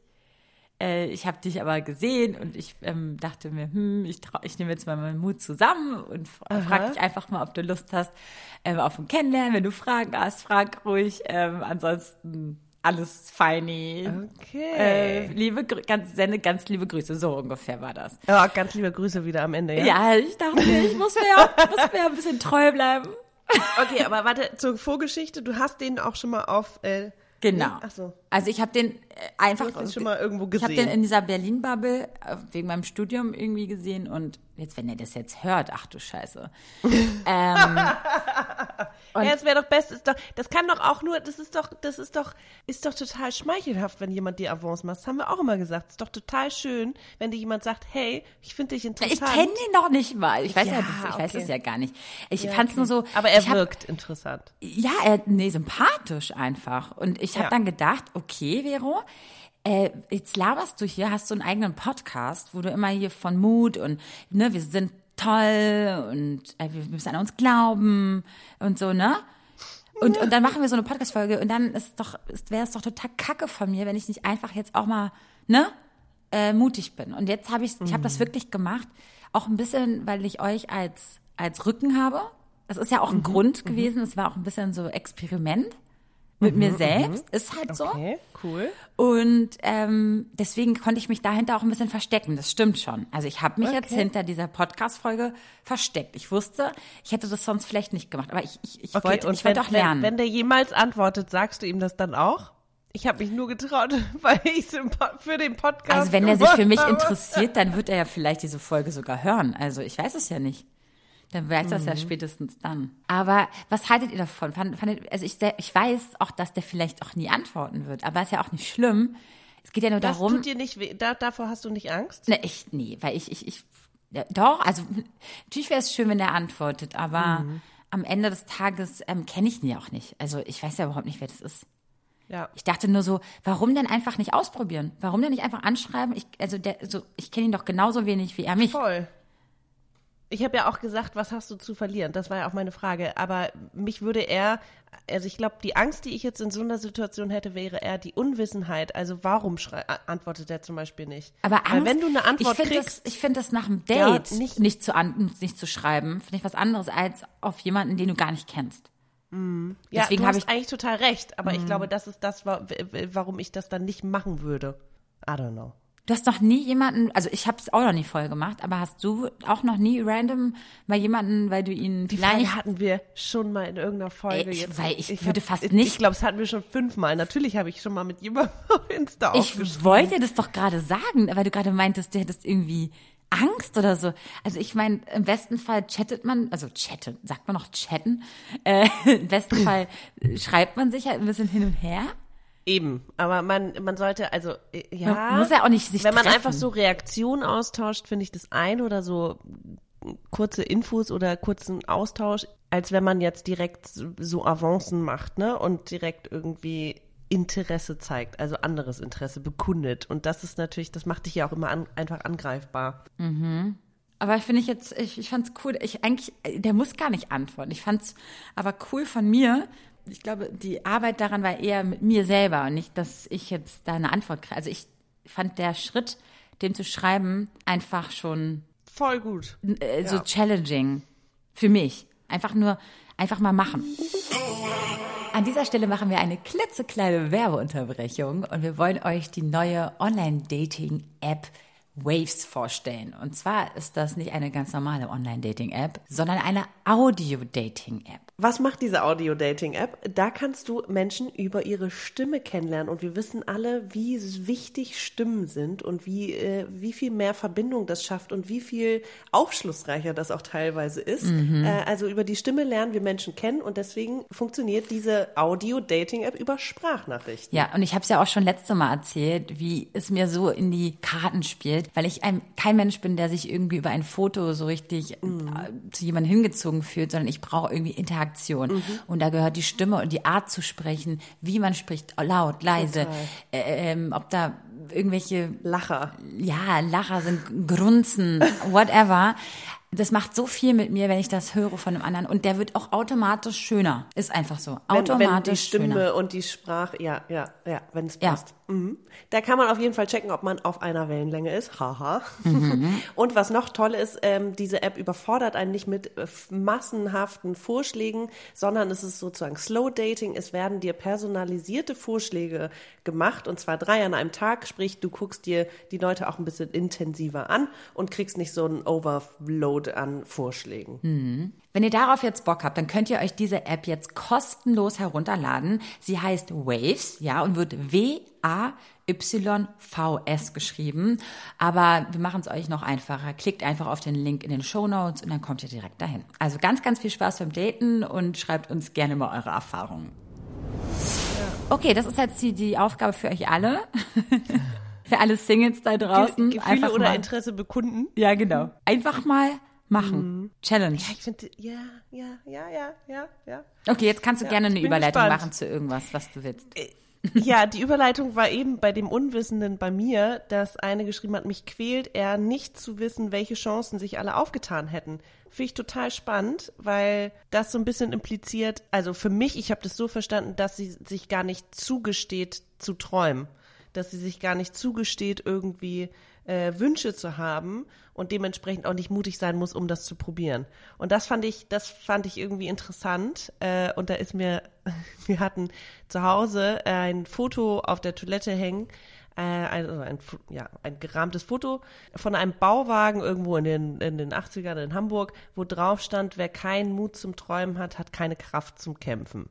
Äh, ich habe dich aber gesehen und ich ähm, dachte mir, hm, ich, trau- ich nehme jetzt mal meinen Mut zusammen und frag dich einfach mal, ob du Lust hast ähm, auf ein Kennenlernen. Wenn du Fragen hast, frag ruhig. Ähm, ansonsten alles feini. Okay. Äh, liebe, ganz, sende ganz liebe Grüße. So ungefähr war das. Ja, ganz liebe Grüße wieder am Ende, ja? Ja, ich dachte, ich muss mir ja, muss mir ein bisschen treu bleiben. Okay, aber warte, zur Vorgeschichte, du hast den auch schon mal auf, äh, Genau. Nee? Ach so. Also ich habe den äh, einfach Du hast schon mal irgendwo Ich habe gesehen. den in dieser Berlin-Bubble äh, wegen meinem Studium irgendwie gesehen und jetzt, wenn er das jetzt hört, ach du Scheiße. ähm, ja, es wäre doch best, ist doch, das kann doch auch nur, das ist doch, das ist doch, ist doch total schmeichelhaft, wenn jemand dir Avance macht. Das haben wir auch immer gesagt. ist doch total schön, wenn dir jemand sagt, hey, ich finde dich ich interessant. kenne ihn noch nicht mal. Ich weiß ja, Ja, das, ich weiß okay. es ja gar nicht. Ich Ja, fand's okay. nur so. Aber er ich hab, wirkt interessant. Ja, er, nee, sympathisch einfach. Und ich habe Ja. dann gedacht, okay, Vero, äh, jetzt laberst du hier, hast du einen eigenen Podcast, wo du immer hier von Mut und ne, wir sind toll und äh, wir müssen an uns glauben und so, ne? Und, und dann machen wir so eine Podcast-Folge und dann ist doch, wäre es doch total kacke von mir, wenn ich nicht einfach jetzt auch mal, ne, äh, mutig bin. Und jetzt habe ich, ich habe das wirklich gemacht, auch ein bisschen, weil ich euch als, als Rücken habe. Das ist ja auch ein Grund gewesen, es war auch ein bisschen so Experiment mit mir selbst, ist halt so. Okay, cool. Und ähm, deswegen konnte ich mich dahinter auch ein bisschen verstecken. Das stimmt schon. Also ich habe mich jetzt Okay. hinter dieser Podcast-Folge versteckt. Ich wusste, ich hätte das sonst vielleicht nicht gemacht. Aber ich, ich, ich Okay, wollte, ich wollte wenn, auch lernen. Wenn, wenn der jemals antwortet, sagst du ihm das dann auch? Ich habe mich nur getraut, weil ich für den Podcast. also wenn er sich für mich interessiert, dann wird er ja vielleicht diese Folge sogar hören. Also ich weiß es ja nicht. Dann weiß das Mhm. ja spätestens dann. Aber was haltet ihr davon? Fand, fandet, also ich, ich weiß auch, dass der vielleicht auch nie antworten wird. Aber ist ja auch nicht schlimm. Es geht ja nur Das darum. tut dir nicht weh. Da, davor hast du nicht Angst? Ne, ich, nee, weil ich, ich, ich, ja, doch, also natürlich wäre es schön, wenn er antwortet, aber Mhm. am Ende des Tages ähm, kenne ich ihn ja auch nicht. Also ich weiß ja überhaupt nicht, wer das ist. Ja. Ich dachte nur so, warum denn einfach nicht ausprobieren? Warum denn nicht einfach anschreiben? Ich, also der, so, ich kenne ihn doch genauso wenig wie er mich. Voll. Ich habe ja auch gesagt, was hast du zu verlieren? Das war ja auch meine Frage. Aber mich würde eher, also ich glaube, die Angst, die ich jetzt in so einer Situation hätte, wäre eher die Unwissenheit. Also warum antwortet er zum Beispiel nicht? Aber Angst, Weil wenn du eine Antwort ich kriegst, das, ich finde das nach dem Date ja, nicht, nicht, zu nicht zu schreiben, finde ich was anderes als auf jemanden, den du gar nicht kennst. Mm. Ja, Deswegen du hast ich, eigentlich total recht. Aber mm. ich glaube, das ist das, warum ich das dann nicht machen würde. I don't know. Du hast noch nie jemanden, also ich habe es auch noch nie voll gemacht, aber hast du auch noch nie random bei jemanden, weil du ihn Die vielleicht Frage hatten wir schon mal in irgendeiner Folge ich, jetzt. Weil ich, ich würde hab, fast nicht. Ich glaube, es hatten wir schon fünfmal. Natürlich habe ich schon mal mit jemandem auf Insta Ich wollte das doch gerade sagen, weil du gerade meintest, du hättest irgendwie Angst oder so. Also ich meine, im besten Fall chattet man, also chatten, sagt man noch chatten. Äh, Im besten Fall schreibt man sich halt ein bisschen hin und her. Eben, aber man, man sollte, also äh, ja, man muss ja auch nicht sich Wenn man treffen. einfach so Reaktionen austauscht, finde ich das ein oder so kurze Infos oder kurzen Austausch, als wenn man jetzt direkt so Avancen macht, ne? Und direkt irgendwie Interesse zeigt, also anderes Interesse bekundet. Und das ist natürlich, das macht dich ja auch immer an, einfach angreifbar. Mhm. Aber finde ich jetzt, ich, ich fand's cool, ich eigentlich, der muss gar nicht antworten. Ich fand's aber cool von mir, ich glaube, die Arbeit daran war eher mit mir selber und nicht, dass ich jetzt da eine Antwort kriege. Also ich fand der Schritt, dem zu schreiben, einfach schon voll gut. Äh, so ja. challenging für mich. Einfach nur, einfach mal machen. An dieser Stelle machen wir eine klitzekleine Werbeunterbrechung und wir wollen euch die neue Online-Dating-App Waves vorstellen. Und zwar ist das nicht eine ganz normale Online-Dating-App, sondern eine Audio-Dating-App. Was macht diese Audio-Dating-App? Da kannst du Menschen über ihre Stimme kennenlernen und wir wissen alle, wie wichtig Stimmen sind und wie, äh, wie viel mehr Verbindung das schafft und wie viel aufschlussreicher das auch teilweise ist. Mhm. Äh, also über die Stimme lernen wir Menschen kennen und deswegen funktioniert diese Audio-Dating-App über Sprachnachrichten. Ja, und ich habe es ja auch schon letzte Mal erzählt, wie es mir so in die Karten spielt, weil ich ein, kein Mensch bin, der sich irgendwie über ein Foto so richtig mhm. Äh, zu jemandem hingezogen fühlt, sondern ich brauche irgendwie Interaktion Interaktion. Mhm. Und da gehört die Stimme und die Art zu sprechen, wie man spricht, laut, leise, äh, ähm, ob da irgendwelche Lacher. Ja, Lacher sind, Grunzen, whatever das macht so viel mit mir, wenn ich das höre von einem anderen. Und der wird auch automatisch schöner. Ist einfach so. Automatisch wenn, wenn die Stimme schöner. und die Sprache, ja, ja, ja, wenn es passt. Ja. Mhm. Da kann man auf jeden Fall checken, ob man auf einer Wellenlänge ist. Haha. Mhm. und was noch toll ist, ähm, diese App überfordert einen nicht mit äh, massenhaften Vorschlägen, sondern es ist sozusagen Slow Dating. Es werden dir personalisierte Vorschläge gemacht und zwar drei an einem Tag. Sprich, du guckst dir die Leute auch ein bisschen intensiver an und kriegst nicht so einen Overload an Vorschlägen. Mhm. Wenn ihr darauf jetzt Bock habt, dann könnt ihr euch diese App jetzt kostenlos herunterladen. Sie heißt Waves, ja, und wird W-A-Y-V-S geschrieben. Aber wir machen es euch noch einfacher. Klickt einfach auf den Link in den Show Notes und dann kommt ihr direkt dahin. Also ganz, ganz viel Spaß beim Daten und schreibt uns gerne mal eure Erfahrungen. Okay, das ist jetzt die, die Aufgabe für euch alle. für alle Singles da draußen. Ge Gefühle einfach oder mal, Interesse bekunden. Ja, genau. Einfach mal machen. Mhm. Challenge. Ja, ich finde, ja, ja, ja, ja, ja, ja. Okay, jetzt kannst du ja, gerne eine Überleitung gespannt. machen zu irgendwas, was du willst. Äh, ja, die Überleitung war eben bei dem Unwissenden bei mir, dass eine geschrieben hat, mich quält er nicht zu wissen, welche Chancen sich alle aufgetan hätten. Finde ich total spannend, weil das so ein bisschen impliziert, also für mich, ich habe das so verstanden, dass sie sich gar nicht zugesteht zu träumen, dass sie sich gar nicht zugesteht, irgendwie äh, Wünsche zu haben und dementsprechend auch nicht mutig sein muss, um das zu probieren. Und das fand ich, das fand ich irgendwie interessant. Äh, und da ist mir, wir hatten zu Hause ein Foto auf der Toilette hängen, äh, ein, also ein, ja, ein gerahmtes Foto von einem Bauwagen irgendwo in den, in den 80ern in Hamburg, wo drauf stand, wer keinen Mut zum Träumen hat, hat keine Kraft zum Kämpfen.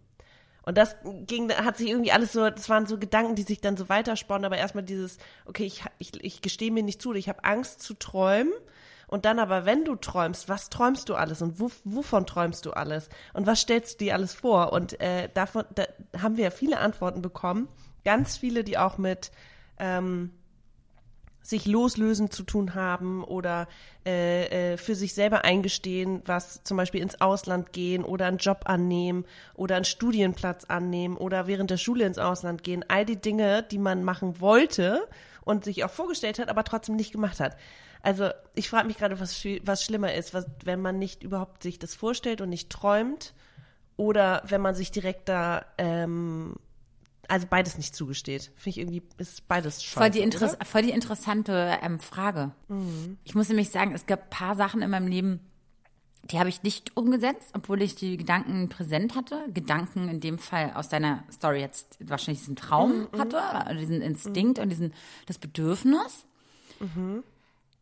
Und das ging, hat sich irgendwie alles so, das waren so Gedanken, die sich dann so weitersponnen, aber erstmal dieses, okay, ich, ich, ich gestehe mir nicht zu, ich habe Angst zu träumen. Und dann aber, wenn du träumst, was träumst du alles und wo, wovon träumst du alles und was stellst du dir alles vor? Und äh, davon da haben wir ja viele Antworten bekommen, ganz viele, die auch mit ähm, sich loslösen zu tun haben oder äh, äh, für sich selber eingestehen, was zum Beispiel ins Ausland gehen oder einen Job annehmen oder einen Studienplatz annehmen oder während der Schule ins Ausland gehen. All die Dinge, die man machen wollte und sich auch vorgestellt hat, aber trotzdem nicht gemacht hat. Also ich frage mich gerade, was, was schlimmer ist, was, wenn man nicht überhaupt sich das vorstellt und nicht träumt oder wenn man sich direkt da ähm, also beides nicht zugesteht. Finde ich irgendwie, ist beides scheiße, voll die, Interess voll die interessante ähm, Frage. Mhm. Ich muss nämlich sagen, es gab ein paar Sachen in meinem Leben, die habe ich nicht umgesetzt, obwohl ich die Gedanken präsent hatte. Gedanken in dem Fall aus deiner Story jetzt wahrscheinlich diesen Traum mhm, mhm. hatte, also diesen Instinkt mhm. und diesen, das Bedürfnis. Mhm.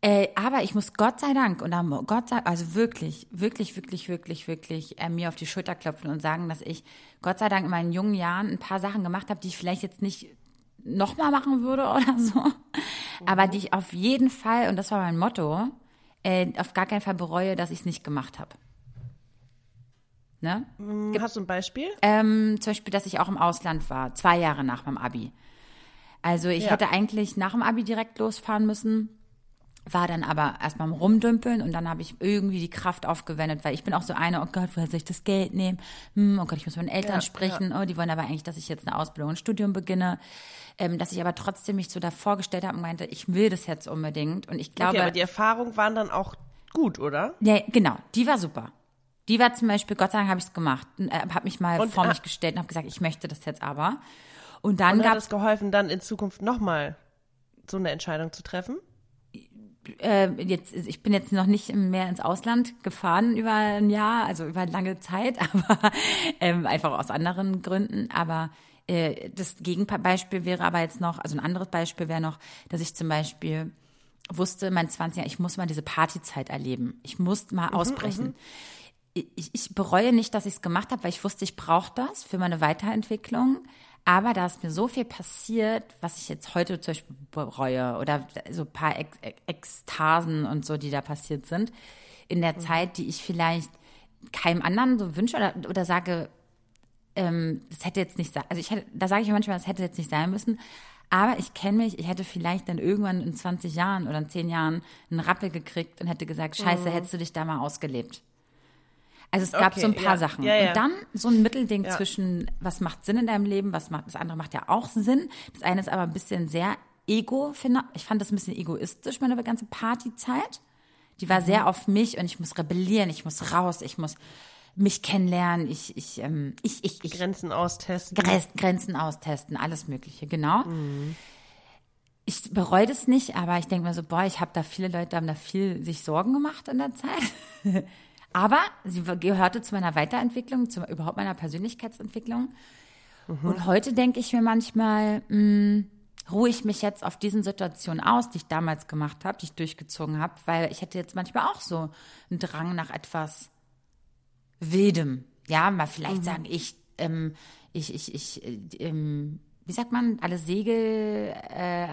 Äh, aber ich muss Gott sei Dank und Gott sei also wirklich, wirklich, wirklich, wirklich, wirklich äh, mir auf die Schulter klopfen und sagen, dass ich Gott sei Dank in meinen jungen Jahren ein paar Sachen gemacht habe, die ich vielleicht jetzt nicht nochmal machen würde oder so, aber die ich auf jeden Fall, und das war mein Motto, äh, auf gar keinen Fall bereue, dass ich es nicht gemacht habe. Ne? Mm, hast du ein Beispiel? Ähm, zum Beispiel, dass ich auch im Ausland war, zwei Jahre nach meinem Abi. Also ich ja. hätte eigentlich nach dem Abi direkt losfahren müssen, war dann aber erstmal am Rumdümpeln und dann habe ich irgendwie die Kraft aufgewendet, weil ich bin auch so eine, oh Gott, woher soll ich das Geld nehmen? Hm, oh Gott, ich muss mit meinen Eltern ja, sprechen. Ja. Oh, die wollen aber eigentlich, dass ich jetzt eine Ausbildung und ein Studium beginne. Ähm, dass ich aber trotzdem mich so da vorgestellt habe und meinte, ich will das jetzt unbedingt. Und ich glaube. Okay, aber die Erfahrungen waren dann auch gut, oder? Ja, genau, die war super. Die war zum Beispiel, Gott sei Dank habe ich es gemacht, äh, habe mich mal und, vor ah, mich gestellt und habe gesagt, ich möchte das jetzt aber. Und dann und hat es geholfen, dann in Zukunft nochmal so eine Entscheidung zu treffen? Äh, jetzt, ich bin jetzt noch nicht mehr ins Ausland gefahren über ein Jahr, also über lange Zeit, aber ähm, einfach aus anderen Gründen. Aber äh, das Gegenbeispiel wäre aber jetzt noch, also ein anderes Beispiel wäre noch, dass ich zum Beispiel wusste, mein 20 Jahr, ich muss mal diese Partyzeit erleben. Ich muss mal mhm, ausbrechen. Mhm. Ich, ich bereue nicht, dass ich es gemacht habe, weil ich wusste, ich brauche das für meine Weiterentwicklung. Aber da ist mir so viel passiert, was ich jetzt heute zum Beispiel bereue oder so ein paar Ek Ekstasen und so, die da passiert sind, in der mhm. Zeit, die ich vielleicht keinem anderen so wünsche oder, oder sage, ähm, das hätte jetzt nicht sein, also ich hätte, da sage ich manchmal, das hätte jetzt nicht sein müssen, aber ich kenne mich, ich hätte vielleicht dann irgendwann in 20 Jahren oder in 10 Jahren einen Rappel gekriegt und hätte gesagt, scheiße, mhm. hättest du dich da mal ausgelebt. Also es gab okay, so ein paar ja, Sachen. Ja, ja. Und dann so ein Mittelding zwischen, was macht Sinn in deinem Leben, was macht, das andere macht ja auch Sinn. Das eine ist aber ein bisschen sehr ego, finde ich fand das ein bisschen egoistisch, meine ganze Partyzeit. Die war mhm. sehr auf mich und ich muss rebellieren, ich muss raus, ich muss mich kennenlernen, ich, ich, ähm, ich, ich, ich Grenzen austesten. Grenzen austesten, alles Mögliche, genau. Mhm. Ich bereue das nicht, aber ich denke mir so, boah, ich habe da viele Leute haben da viel sich Sorgen gemacht in der Zeit. Aber sie gehörte zu meiner Weiterentwicklung, zu überhaupt meiner Persönlichkeitsentwicklung. Mhm. Und heute denke ich mir manchmal, mh, hm, ruhe ich mich jetzt auf diesen Situationen aus, die ich damals gemacht habe, die ich durchgezogen habe, weil ich hätte jetzt manchmal auch so einen Drang nach etwas Wildem. Ja, mal vielleicht mhm. sagen, ich, ähm, ich, ich, ich, äh, ähm, wie sagt man, alle Segel, äh,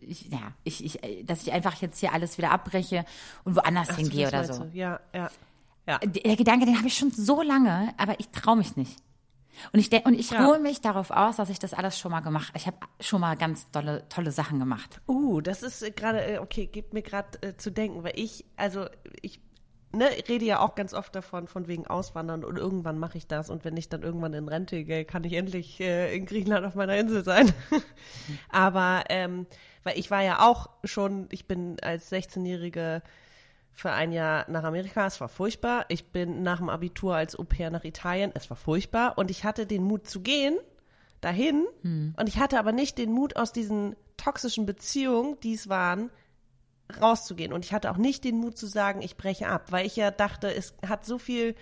ich, ja, ich, ich, äh, dass ich einfach jetzt hier alles wieder abbreche und woanders Ach, hingehe oder so. Ja, ja. Ja. Der Gedanke, den habe ich schon so lange, aber ich traue mich nicht. Und ich, und ich ja. ruhe mich darauf aus, dass ich das alles schon mal gemacht habe. Ich habe schon mal ganz tolle, tolle Sachen gemacht. Uh, das ist äh, gerade, äh, okay, gibt mir gerade äh, zu denken, weil ich, also ich ne, rede ja auch ganz oft davon, von wegen Auswandern und irgendwann mache ich das und wenn ich dann irgendwann in Rente gehe, kann ich endlich äh, in Griechenland auf meiner Insel sein. Aber, ähm, weil ich war ja auch schon, ich bin als 16-jährige für ein Jahr nach Amerika. Es war furchtbar. Ich bin nach dem Abitur als Au pair nach Italien. Es war furchtbar. Und ich hatte den Mut zu gehen, dahin. Hm. Und ich hatte aber nicht den Mut, aus diesen toxischen Beziehungen, die es waren, rauszugehen. Und ich hatte auch nicht den Mut zu sagen, ich breche ab, weil ich ja dachte, es hat so viel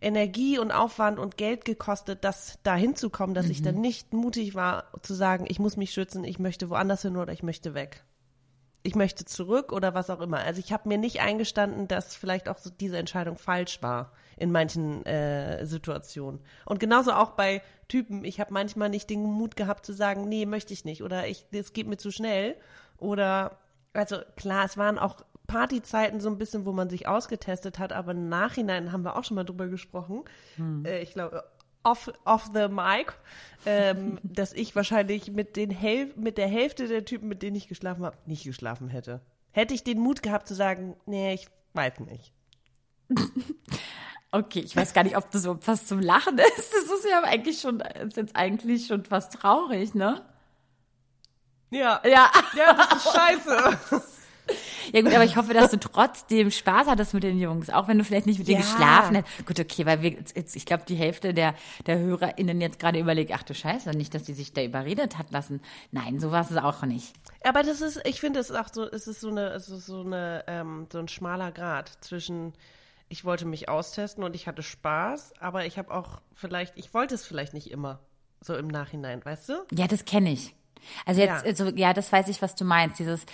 Energie und Aufwand und Geld gekostet, das da hinzukommen, dass mhm. ich dann nicht mutig war zu sagen, ich muss mich schützen, ich möchte woanders hin oder ich möchte weg ich möchte zurück oder was auch immer. Also ich habe mir nicht eingestanden, dass vielleicht auch so diese Entscheidung falsch war in manchen äh, Situationen. Und genauso auch bei Typen. Ich habe manchmal nicht den Mut gehabt zu sagen, nee, möchte ich nicht oder ich, es geht mir zu schnell. Oder also klar, es waren auch Partyzeiten so ein bisschen, wo man sich ausgetestet hat, aber im Nachhinein haben wir auch schon mal drüber gesprochen. Hm. Äh, ich glaube, off, off the mic, ähm, dass ich wahrscheinlich mit, den Hel mit der Hälfte der Typen, mit denen ich geschlafen habe, nicht geschlafen hätte. Hätte ich den Mut gehabt zu sagen, nee, ich weiß nicht. Okay, ich weiß gar nicht, ob das so was zum Lachen ist. Das ist ja eigentlich schon, ist jetzt eigentlich schon fast traurig, ne? Ja. Ja. Ja, das ist scheiße. Ja gut, aber ich hoffe, dass du trotzdem Spaß hattest mit den Jungs, auch wenn du vielleicht nicht mit ja. denen geschlafen hast. Gut, okay, weil wir jetzt, ich glaube, die Hälfte der, der HörerInnen jetzt gerade überlegt, ach du Scheiße, nicht, dass die sich da überredet hat lassen. Nein, so war es auch nicht. Aber das ist, ich finde, es ist auch so, es ist so eine, es ist so eine, ähm, so ein schmaler Grad zwischen, ich wollte mich austesten und ich hatte Spaß, aber ich habe auch vielleicht, ich wollte es vielleicht nicht immer, so im Nachhinein, weißt du? Ja, das kenne ich. Also jetzt, ja. Also, ja, das weiß ich, was du meinst. Dieses,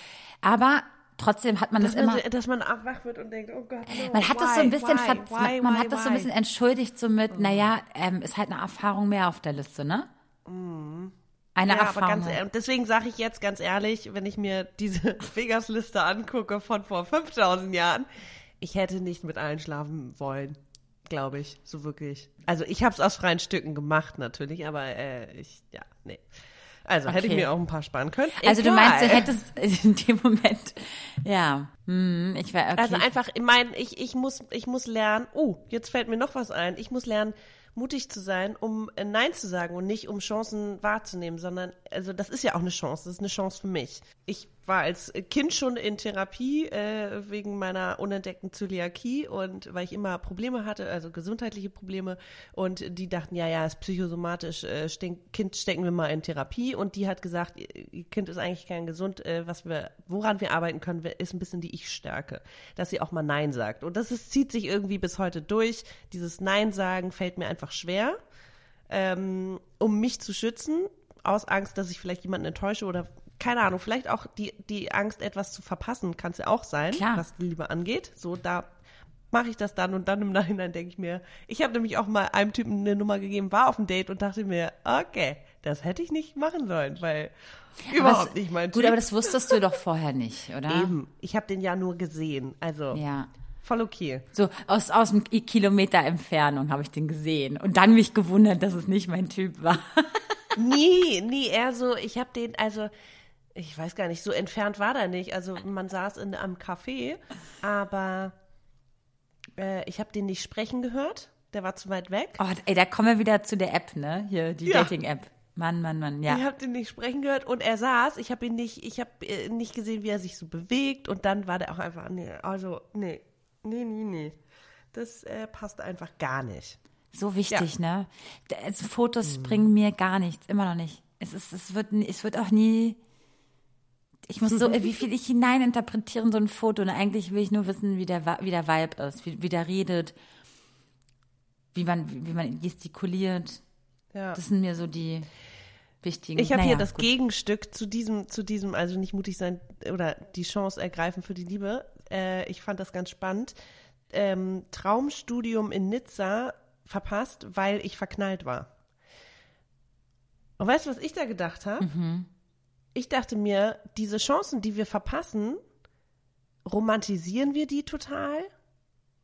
aber trotzdem hat man dass das immer. dass man wach wird und denkt, oh Gott, no, Man hat das so ein bisschen, why, why, man, why, hat das so ein bisschen entschuldigt, so mit, mm. naja, ähm, ist halt eine Erfahrung mehr auf der Liste, ne? Mm. Eine ja, Erfahrung. Aber ganz, deswegen sage ich jetzt ganz ehrlich, wenn ich mir diese Vegas-Liste angucke von vor 5000 Jahren, ich hätte nicht mit allen schlafen wollen, glaube ich, so wirklich. Also ich habe es aus freien Stücken gemacht natürlich, aber äh, ich, ja, nee. Also okay. hätte ich mir auch ein paar sparen können. Also Egal. du meinst, du hättest in dem Moment, ja, hm, ich war okay. Also einfach, ich meine, ich, ich muss, ich muss lernen, oh, jetzt fällt mir noch was ein, ich muss lernen, mutig zu sein, um äh, Nein zu sagen und nicht um Chancen wahrzunehmen, sondern, also das ist ja auch eine Chance, das ist eine Chance für mich. Ich war als Kind schon in Therapie äh, wegen meiner unentdeckten Zöliakie und weil ich immer Probleme hatte, also gesundheitliche Probleme. Und die dachten, ja, ja, ist psychosomatisch, äh, Kind stecken wir mal in Therapie. Und die hat gesagt, ihr Kind ist eigentlich kein gesund, äh, was wir, woran wir arbeiten können, ist ein bisschen die Ich-Stärke, dass sie auch mal Nein sagt. Und das ist, zieht sich irgendwie bis heute durch. Dieses Nein sagen fällt mir einfach schwer, ähm, um mich zu schützen aus Angst, dass ich vielleicht jemanden enttäusche oder keine Ahnung, vielleicht auch die, die Angst, etwas zu verpassen, kann es ja auch sein, Klar. was die Liebe angeht. So, da mache ich das dann und dann im Nachhinein denke ich mir, ich habe nämlich auch mal einem Typen eine Nummer gegeben, war auf dem Date und dachte mir, okay, das hätte ich nicht machen sollen, weil überhaupt es, nicht mein Gut, typ. aber das wusstest du doch vorher nicht, oder? Eben, ich habe den ja nur gesehen, also ja. voll okay. So aus, aus einem Kilometer Entfernung habe ich den gesehen und dann mich gewundert, dass es nicht mein Typ war. nie, nie, eher so, ich habe den, also ich weiß gar nicht, so entfernt war der nicht. Also man saß in einem Café, aber äh, ich habe den nicht sprechen gehört. Der war zu weit weg. Oh, ey, da kommen wir wieder zu der App, ne? Hier, die ja. Dating-App. Mann, Mann, Mann, ja. Ich habe den nicht sprechen gehört und er saß. Ich habe ihn nicht, ich habe äh, nicht gesehen, wie er sich so bewegt und dann war der auch einfach, nee, also, nee, nee, nee, nee. Das äh, passt einfach gar nicht. So wichtig, ja. ne? Also Fotos hm. bringen mir gar nichts, immer noch nicht. Es ist, es wird, es wird auch nie ich muss so, wie viel ich hineininterpretiere in so ein Foto. Und eigentlich will ich nur wissen, wie der, wie der Vibe ist, wie, wie der redet, wie man, wie man gestikuliert. Ja. Das sind mir so die wichtigen. Ich habe naja, hier das gut. Gegenstück zu diesem, zu diesem, also nicht mutig sein oder die Chance ergreifen für die Liebe. Äh, ich fand das ganz spannend. Ähm, Traumstudium in Nizza verpasst, weil ich verknallt war. Und weißt du, was ich da gedacht habe? Mhm ich dachte mir, diese Chancen, die wir verpassen, romantisieren wir die total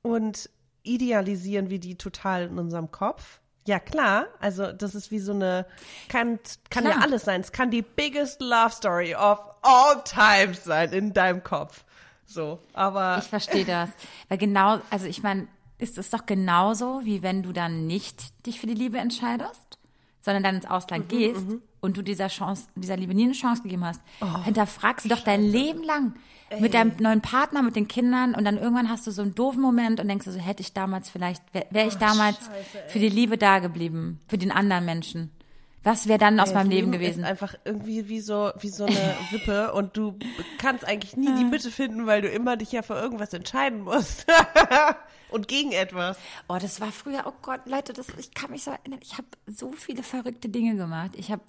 und idealisieren wir die total in unserem Kopf. Ja, klar. Also, das ist wie so eine, kann, kann ja alles sein. Es kann die biggest love story of all times sein in deinem Kopf. So, aber. Ich verstehe das. Weil genau, also ich meine, ist es doch genauso, wie wenn du dann nicht dich für die Liebe entscheidest, sondern dann ins Ausland mhm, gehst mhm und du dieser Chance, dieser Liebe nie eine Chance gegeben hast, oh, hinterfragst du doch dein Leben lang Ey. mit deinem neuen Partner, mit den Kindern und dann irgendwann hast du so einen doofen Moment und denkst du so, hätte ich damals vielleicht, wäre wär ich oh, damals Scheiße, für die Liebe da geblieben, für den anderen Menschen. Was wäre dann aus Ey, meinem Leben, Leben gewesen? Ist einfach irgendwie wie so, wie so eine Wippe und du kannst eigentlich nie die Mitte finden, weil du immer dich ja für irgendwas entscheiden musst. und gegen etwas. Oh, das war früher, oh Gott, Leute, das, ich kann mich so erinnern, ich habe so viele verrückte Dinge gemacht. Ich habe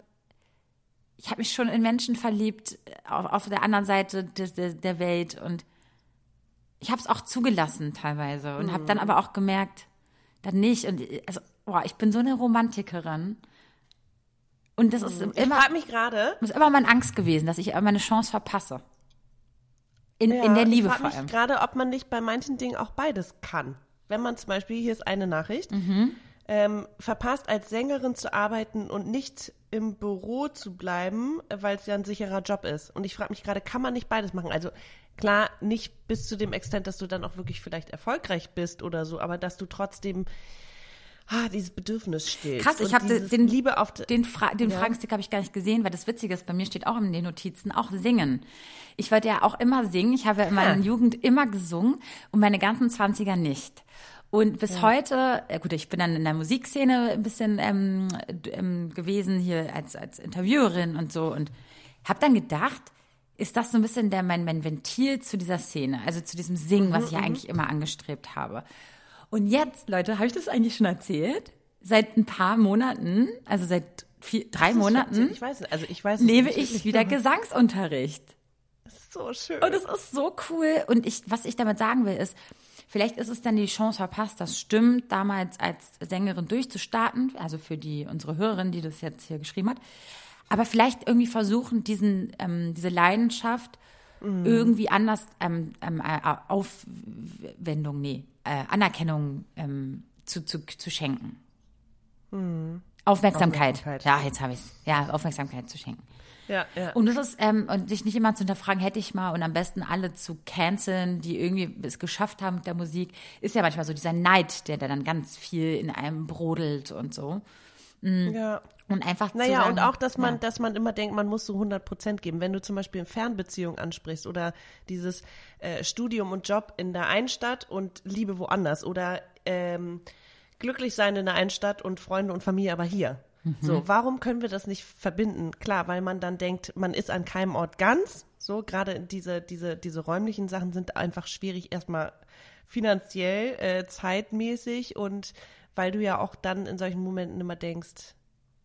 ich habe mich schon in Menschen verliebt äh, auf, auf der anderen Seite de, de, der Welt und ich habe es auch zugelassen teilweise und mhm. habe dann aber auch gemerkt, dann nicht und also boah, ich bin so eine Romantikerin und das ist immer ich mich gerade ist immer meine Angst gewesen, dass ich meine Chance verpasse. In, ja, in der Liebe ich vor allem. gerade, ob man nicht bei manchen Dingen auch beides kann. Wenn man zum Beispiel, hier ist eine Nachricht, mhm ähm, verpasst, als Sängerin zu arbeiten und nicht im Büro zu bleiben, weil es ja ein sicherer Job ist. Und ich frage mich gerade, kann man nicht beides machen? Also klar, nicht bis zu dem Extent, dass du dann auch wirklich vielleicht erfolgreich bist oder so, aber dass du trotzdem ah, dieses Bedürfnis steht. Krass, ich habe den Liebe auf den, Fra den ja. Fragenstick habe ich gar nicht gesehen, weil das Witzige ist, bei mir steht auch in den Notizen auch singen. Ich wollte ja auch immer singen. Ich habe ja in meiner Jugend immer gesungen und meine ganzen Zwanziger nicht. Und bis ja. heute, äh, gut, ich bin dann in der Musikszene ein bisschen ähm, ähm, gewesen hier als als Interviewerin und so und habe dann gedacht, ist das so ein bisschen der mein, mein Ventil zu dieser Szene, also zu diesem Singen, was ich ja mhm, mhm. eigentlich immer angestrebt habe. Und jetzt, Leute, habe ich das eigentlich schon erzählt? Seit ein paar Monaten, also seit vier, drei Monaten, ich weiß, also ich weiß, nehme ich wieder Gesangsunterricht. So schön. Und es ist so cool. Und ich, was ich damit sagen will, ist, vielleicht ist es dann die Chance verpasst, das stimmt, damals als Sängerin durchzustarten, also für die unsere Hörerin, die das jetzt hier geschrieben hat. Aber vielleicht irgendwie versuchen, diesen, ähm, diese Leidenschaft mm. irgendwie anders ähm, ähm, äh, Aufwendung, nee, äh, Anerkennung ähm, zu, zu, zu schenken. Mm. Aufmerksamkeit. Aufmerksamkeit. Ja, jetzt habe ich es. Ja, Aufmerksamkeit zu schenken. Ja, ja. Und das ist, ähm, und sich nicht immer zu hinterfragen, hätte ich mal und am besten alle zu canceln, die irgendwie es geschafft haben mit der Musik, ist ja manchmal so dieser Neid, der, der dann ganz viel in einem brodelt und so. Mhm. Ja. Und einfach Naja, sagen, und auch, dass man, ja. dass man immer denkt, man muss so 100 Prozent geben. Wenn du zum Beispiel eine Fernbeziehung ansprichst oder dieses äh, Studium und Job in der einen Stadt und Liebe woanders oder ähm, glücklich sein in der einen Stadt und Freunde und Familie aber hier. Mhm. So, warum können wir das nicht verbinden? Klar, weil man dann denkt, man ist an keinem Ort ganz. So, gerade diese, diese, diese räumlichen Sachen sind einfach schwierig, erstmal finanziell, äh, zeitmäßig und weil du ja auch dann in solchen Momenten immer denkst,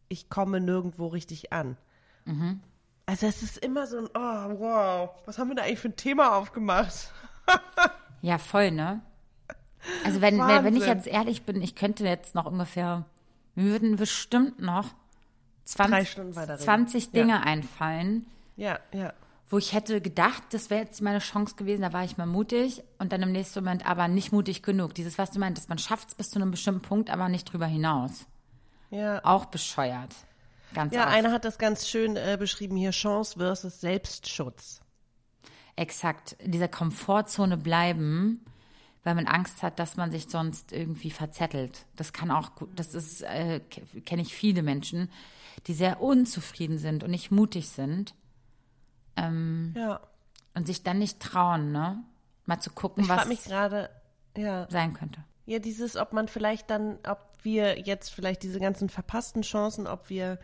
ich komme nirgendwo richtig an. Mhm. Also es ist immer so ein, oh wow, was haben wir da eigentlich für ein Thema aufgemacht? ja, voll, ne? Also wenn, wenn, wenn ich jetzt ehrlich bin, ich könnte jetzt noch ungefähr würden bestimmt noch 20, 20 Dinge ja. einfallen. Ja, ja. Wo ich hätte gedacht, das wäre jetzt meine Chance gewesen, da war ich mal mutig und dann im nächsten Moment aber nicht mutig genug. Dieses, was du meintest, man schafft es bis zu einem bestimmten Punkt, aber nicht drüber hinaus. Ja. Auch bescheuert. Ganz ja, oft. einer hat das ganz schön äh, beschrieben hier, Chance versus Selbstschutz. Exakt. In dieser Komfortzone bleiben weil man Angst hat, dass man sich sonst irgendwie verzettelt. Das kann auch gut, das ist, äh, kenne ich viele Menschen, die sehr unzufrieden sind und nicht mutig sind. Ähm, ja. Und sich dann nicht trauen, ne? Mal zu gucken, ich was mich grade, ja. sein könnte. Ja, dieses, ob man vielleicht dann, ob wir jetzt vielleicht diese ganzen verpassten Chancen, ob wir,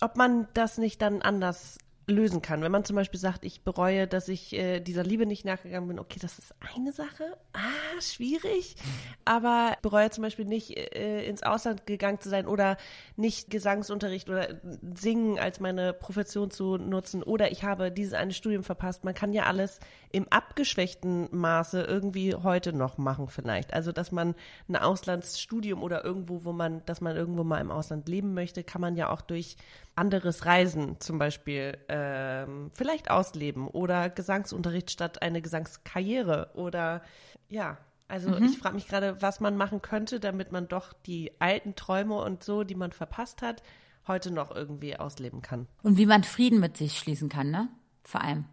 ob man das nicht dann anders lösen kann. Wenn man zum Beispiel sagt, ich bereue, dass ich äh, dieser Liebe nicht nachgegangen bin, okay, das ist eine Sache, ah, schwierig, aber bereue zum Beispiel nicht äh, ins Ausland gegangen zu sein oder nicht Gesangsunterricht oder Singen als meine Profession zu nutzen oder ich habe dieses eine Studium verpasst. Man kann ja alles im abgeschwächten Maße irgendwie heute noch machen vielleicht. Also, dass man ein Auslandsstudium oder irgendwo, wo man, dass man irgendwo mal im Ausland leben möchte, kann man ja auch durch anderes Reisen zum Beispiel ähm, vielleicht ausleben oder Gesangsunterricht statt eine Gesangskarriere oder ja. Also mhm. ich frage mich gerade, was man machen könnte, damit man doch die alten Träume und so, die man verpasst hat, heute noch irgendwie ausleben kann. Und wie man Frieden mit sich schließen kann, ne? Vor allem.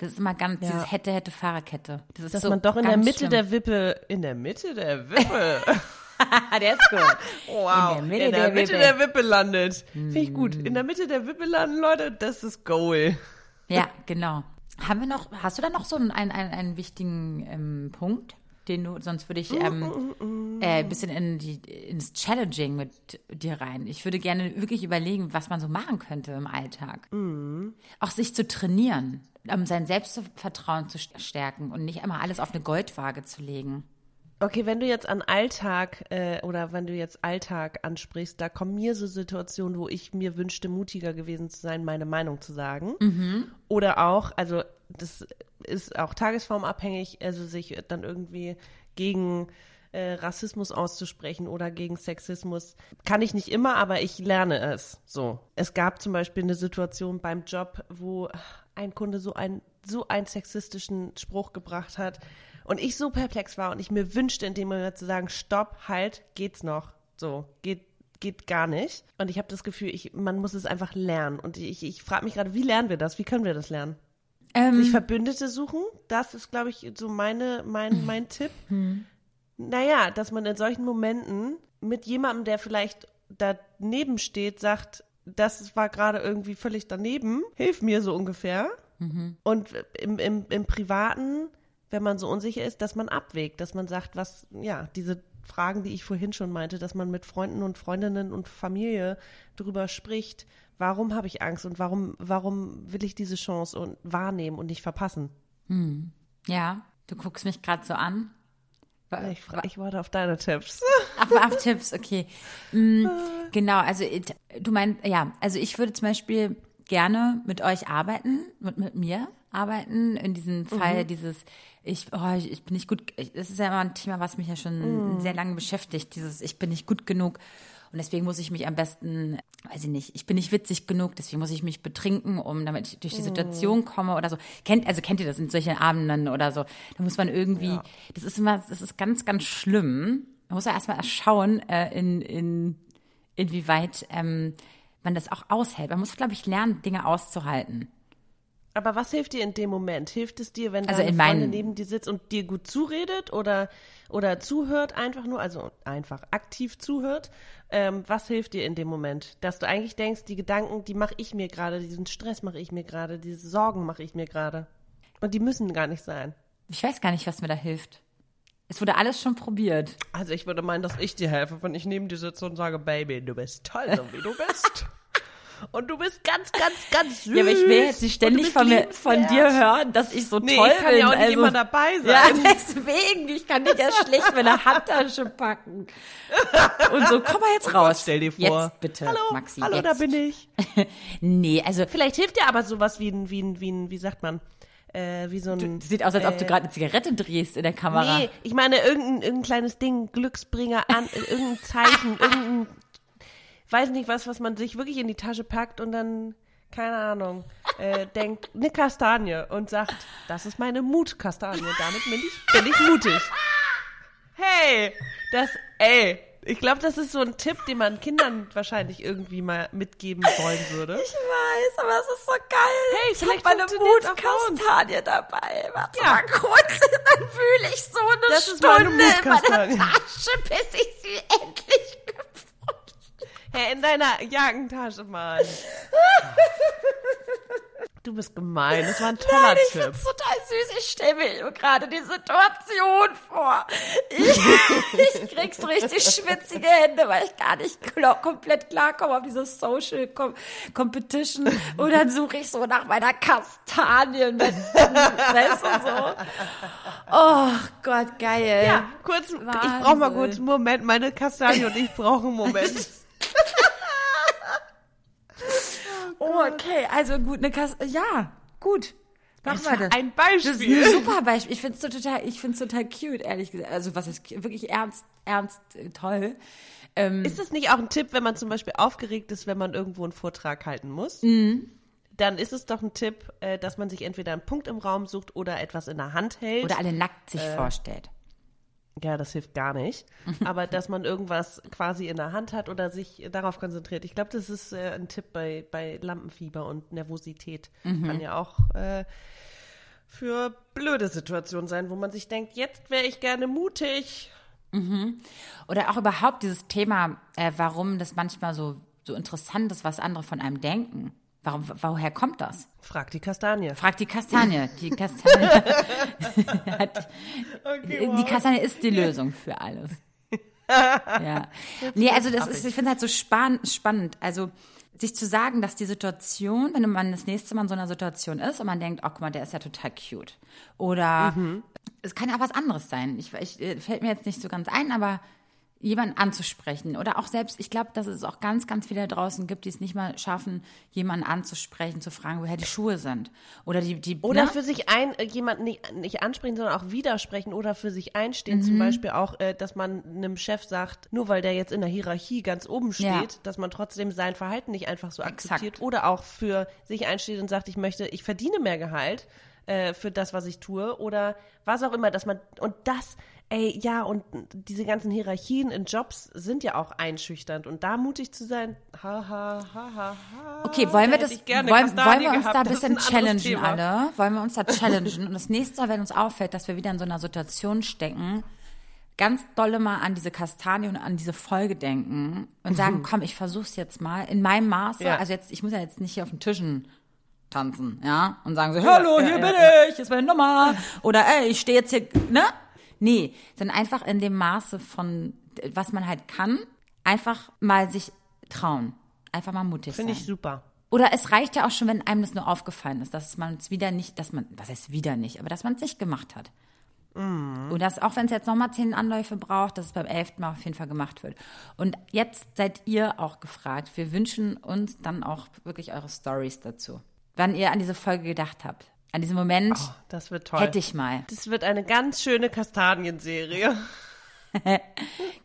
Das ist immer ganz, ja. dieses hätte, hätte, Fahrerkette. Das ist Dass so man doch in der Mitte schlimm. der Wippe, in der Mitte der Wippe der ist gut. Wow. In der Mitte, in der, der, Mitte Wippe. der Wippe landet. Finde ich gut. In der Mitte der Wippe landen, Leute, das ist Goal. Ja, genau. Haben wir noch, hast du da noch so einen, einen, einen wichtigen ähm, Punkt? Den du, sonst würde ich ähm, äh, ein bisschen in die, ins Challenging mit dir rein. Ich würde gerne wirklich überlegen, was man so machen könnte im Alltag. Mm. Auch sich zu trainieren, um sein Selbstvertrauen zu stärken und nicht immer alles auf eine Goldwaage zu legen. Okay, wenn du jetzt an Alltag äh, oder wenn du jetzt Alltag ansprichst, da kommen mir so Situationen, wo ich mir wünschte, mutiger gewesen zu sein, meine Meinung zu sagen. Mhm. Oder auch, also das ist auch tagesformabhängig, also sich dann irgendwie gegen äh, Rassismus auszusprechen oder gegen Sexismus. Kann ich nicht immer, aber ich lerne es. So. Es gab zum Beispiel eine Situation beim Job, wo ein Kunde so einen so einen sexistischen Spruch gebracht hat und ich so perplex war und ich mir wünschte in dem Moment zu sagen, stopp, halt, geht's noch. So, geht, geht gar nicht. Und ich habe das Gefühl, ich, man muss es einfach lernen. Und ich, ich frage mich gerade, wie lernen wir das? Wie können wir das lernen? Ähm, Sich Verbündete suchen, das ist, glaube ich, so meine, mein, mein Tipp. Hm. naja, dass man in solchen Momenten mit jemandem, der vielleicht daneben steht, sagt, das war gerade irgendwie völlig daneben, hilf mir so ungefähr. Mhm. Und im, im, im Privaten, wenn man so unsicher ist, dass man abwägt, dass man sagt, was, ja, diese Fragen, die ich vorhin schon meinte, dass man mit Freunden und Freundinnen und Familie darüber spricht, warum habe ich Angst und warum, warum will ich diese Chance und wahrnehmen und nicht verpassen. Hm. Ja, du guckst mich gerade so an. Ich, ich warte auf deine Tipps. Auf, auf Tipps, okay. Mhm, genau, also du meinst, ja, also ich würde zum Beispiel gerne mit euch arbeiten, mit, mit mir arbeiten. In diesem Fall mhm. dieses, ich, oh, ich, ich, bin nicht gut, ich, das ist ja immer ein Thema, was mich ja schon mhm. sehr lange beschäftigt, dieses, ich bin nicht gut genug. Und deswegen muss ich mich am besten, weiß ich nicht, ich bin nicht witzig genug, deswegen muss ich mich betrinken, um damit ich durch die Situation komme oder so. Kennt, also kennt ihr das in solchen Abenden oder so? Da muss man irgendwie, ja. das ist immer, das ist ganz, ganz schlimm. Man muss ja erstmal schauen, äh, in, in, inwieweit ähm, man das auch aushält. Man muss, glaube ich, lernen, Dinge auszuhalten. Aber was hilft dir in dem Moment? Hilft es dir, wenn also deine Freundin neben dir sitzt und dir gut zuredet oder, oder zuhört einfach nur, also einfach aktiv zuhört? Ähm, was hilft dir in dem Moment? Dass du eigentlich denkst, die Gedanken, die mache ich mir gerade, diesen Stress mache ich mir gerade, diese Sorgen mache ich mir gerade. Und die müssen gar nicht sein. Ich weiß gar nicht, was mir da hilft. Es wurde alles schon probiert. Also ich würde meinen, dass ich dir helfe, wenn ich neben dir sitze und sage, Baby, du bist toll, so wie du bist. Und du bist ganz, ganz, ganz süß. Ja, aber ich will jetzt nicht ständig von, mir, von dir hören, dass ich so nee, toll bin. ich kann ja auch nicht also, immer dabei sein. Ja, deswegen. Ich kann dich ja schlecht mit einer Handtasche packen. Und so, komm mal jetzt oh raus. stell dir vor. Jetzt bitte, hallo, Maxi. Hallo, jetzt. da bin ich. nee, also. Vielleicht hilft dir aber sowas wie ein, wie ein, wie ein, wie sagt man? Äh, wie so ein. Du, sieht aus, als ob du äh, gerade eine Zigarette drehst in der Kamera. Nee, ich meine irgendein, irgendein kleines Ding, Glücksbringer an, irgendein Zeichen, irgendein weiß nicht was, was man sich wirklich in die Tasche packt und dann, keine Ahnung, äh, denkt, eine Kastanie und sagt, das ist meine Mutkastanie, damit bin ich, bin ich mutig. Hey, das, ey, ich glaube, das ist so ein Tipp, den man Kindern wahrscheinlich irgendwie mal mitgeben wollen würde. Ich weiß, aber es ist so geil. Hey, vielleicht meine Mutkastanie dabei. Warte ja. mal kurz, dann fühle ich so eine das Stunde in meiner Tasche, bis ich sie endlich Hey, in deiner Jackentasche, Mann. Du bist gemein. Das war ein toller Nein, ich Tipp. find's total süß. Ich stelle mir gerade die Situation vor. Ich, ich krieg so richtig schwitzige Hände, weil ich gar nicht klar, komplett klarkomme auf diese Social Com Competition. Und dann suche ich so nach meiner Kastanie. weißt du so? Oh Gott, geil. Ja, kurz, Wahnsinn. ich brauche mal kurz einen Moment. Meine Kastanie und ich brauchen einen Moment. oh, okay, also gut, eine Kasse, ja, gut. Machen wir das. Ein Beispiel. Das ist ein super Beispiel. Ich finde es so total, ich total cute, ehrlich gesagt. Also was ist wirklich ernst, ernst, äh, toll. Ähm, ist das nicht auch ein Tipp, wenn man zum Beispiel aufgeregt ist, wenn man irgendwo einen Vortrag halten muss? Mhm. Dann ist es doch ein Tipp, äh, dass man sich entweder einen Punkt im Raum sucht oder etwas in der Hand hält. Oder alle nackt sich äh, vorstellt. Ja, das hilft gar nicht. Aber dass man irgendwas quasi in der Hand hat oder sich darauf konzentriert. Ich glaube, das ist äh, ein Tipp bei, bei Lampenfieber und Nervosität. Mhm. Kann ja auch äh, für blöde Situationen sein, wo man sich denkt, jetzt wäre ich gerne mutig. Mhm. Oder auch überhaupt dieses Thema, äh, warum das manchmal so, so interessant ist, was andere von einem denken. Warum, woher kommt das? Frag die Kastanie. Frag die Kastanie. Die Kastanie, hat, okay, wow. die Kastanie ist die Lösung für alles. ja. Nee, also das ist, ich finde es halt so spann, spannend. Also, sich zu sagen, dass die Situation, wenn man das nächste Mal in so einer Situation ist und man denkt, oh, guck mal, der ist ja total cute. Oder mhm. es kann ja auch was anderes sein. Ich, ich, äh, fällt mir jetzt nicht so ganz ein, aber jemanden anzusprechen. Oder auch selbst, ich glaube, dass es auch ganz, ganz viele da draußen gibt, die es nicht mal schaffen, jemanden anzusprechen, zu fragen, woher die Schuhe sind. Oder die, die Oder ne? für sich ein, äh, jemanden nicht, nicht ansprechen, sondern auch widersprechen oder für sich einstehen. Mhm. Zum Beispiel auch, äh, dass man einem Chef sagt, nur weil der jetzt in der Hierarchie ganz oben steht, ja. dass man trotzdem sein Verhalten nicht einfach so akzeptiert. Exakt. Oder auch für sich einsteht und sagt, ich möchte, ich verdiene mehr Gehalt äh, für das, was ich tue. Oder was auch immer, dass man, und das, Ey, ja, und diese ganzen Hierarchien in Jobs sind ja auch einschüchternd. Und da mutig zu sein, ha, ha, ha, ha, ha. Okay, wollen wir das, wollen, wollen wir uns gehabt, da ein bisschen ein challengen alle? Wollen wir uns da challengen? und das nächste Mal, wenn uns auffällt, dass wir wieder in so einer Situation stecken, ganz dolle mal an diese Kastanie und an diese Folge denken und sagen, komm, ich versuch's jetzt mal in meinem Maße. Ja. Also jetzt, ich muss ja jetzt nicht hier auf den Tischen tanzen, ja, und sagen so, hallo, ja, hier ja, bin ich, ist meine Nummer. Oder ey, ich stehe jetzt hier, ne? Nee, sondern einfach in dem Maße von, was man halt kann, einfach mal sich trauen. Einfach mal mutig Finde sein. ich super. Oder es reicht ja auch schon, wenn einem das nur aufgefallen ist, dass man es wieder nicht, dass man, was heißt wieder nicht, aber dass man es nicht gemacht hat. Und dass auch wenn es jetzt nochmal zehn Anläufe braucht, dass es beim elften Mal auf jeden Fall gemacht wird. Und jetzt seid ihr auch gefragt. Wir wünschen uns dann auch wirklich eure Stories dazu. Wann ihr an diese Folge gedacht habt. An diesen Moment Oh, das wird toll. hätte ich mal. Das wird eine ganz schöne Kastanienserie.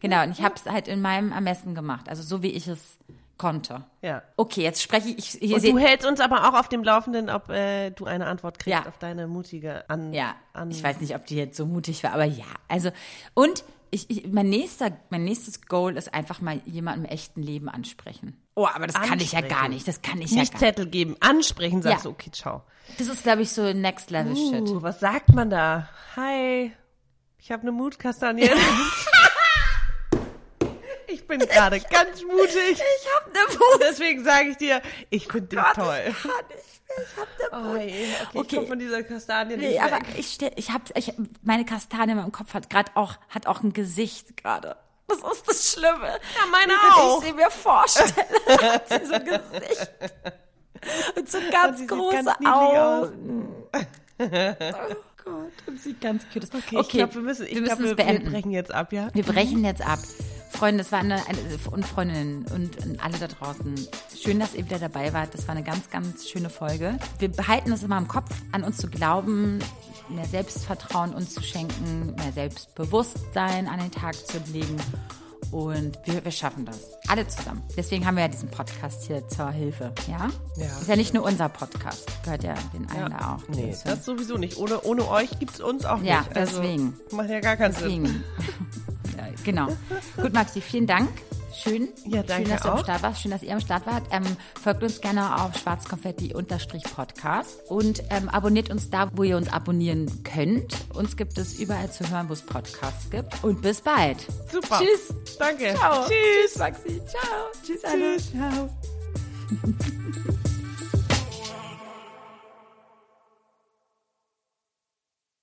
Genau, und ich habe es halt in meinem Ermessen gemacht. Also so wie ich es konnte. Ja. Okay, jetzt spreche ich. ich du hältst uns aber auch auf dem Laufenden, ob äh, du eine Antwort kriegst Ja. auf deine mutige an. Ja, an ich weiß nicht, ob die jetzt so mutig war, aber ja. Also, und ich, ich, mein, nächster, mein nächstes Goal ist einfach mal jemanden im echten Leben ansprechen. Oh, aber das kann ich ja gar nicht. Das kann ich ja Nicht gar nicht. Zettel geben, ansprechen, sagst Ja. du, okay, ciao. Das ist, glaube ich, so Next Level Shit. Uh, was sagt man da? Hi, ich habe eine Mutkastanie. ich bin gerade ganz mutig. Ich hab ne Wut. Deswegen sage ich dir, ich finde dich toll. Ich kann mehr. Ich hab ne Oh, je. okay, Okay. ich komm von dieser Kastanie Nee, nicht aber weg. ich, stell, ich hab, ich, meine Kastanie in meinem Kopf hat gerade auch, hat auch ein Gesicht gerade. Das ist das Schlimme. Ja, meine Wenn auch. ich sie mir vorstelle, hat sie so ein Gesicht. Und so ganz sieht große ganz aus. Augen. oh Gott, und sie ganz cute. ist. Okay, ich glaube, wir müssen, ich wir glaub, müssen wir, wir beenden. brechen jetzt ab, ja? Wir brechen jetzt ab. Freunde, das war eine, eine und Freundinnen und, und alle da draußen. Schön, dass ihr wieder dabei wart. Das war eine ganz, ganz schöne Folge. Wir behalten es immer im Kopf, an uns zu glauben, mehr Selbstvertrauen uns zu schenken, mehr Selbstbewusstsein an den Tag zu legen. Und wir, wir schaffen das. Alle zusammen. Deswegen haben wir ja diesen Podcast hier zur Hilfe. Ja? Ja. Ist ja nicht nur unser Podcast. Gehört ja den einen da auch. Nee, dazu. das sowieso nicht. Ohne, ohne euch gibt's uns auch Ja, nicht. Also, deswegen. Macht ja gar keinen Sinn. Deswegen. ja, genau. Gut, Maxi, vielen Dank. Schön. Ja, danke Schön, dass du am auch. Start warst. Schön, dass ihr am Start wart. Ähm, folgt uns gerne auf schwarzkonfetti-podcast und ähm, abonniert uns da, wo ihr uns abonnieren könnt. Uns gibt es überall zu hören, wo es Podcasts gibt. Und bis bald. Super. Tschüss. Danke. Ciao. Tschüss. Maxi. Ciao. Tschüss, Anna. Tschüss. Ciao.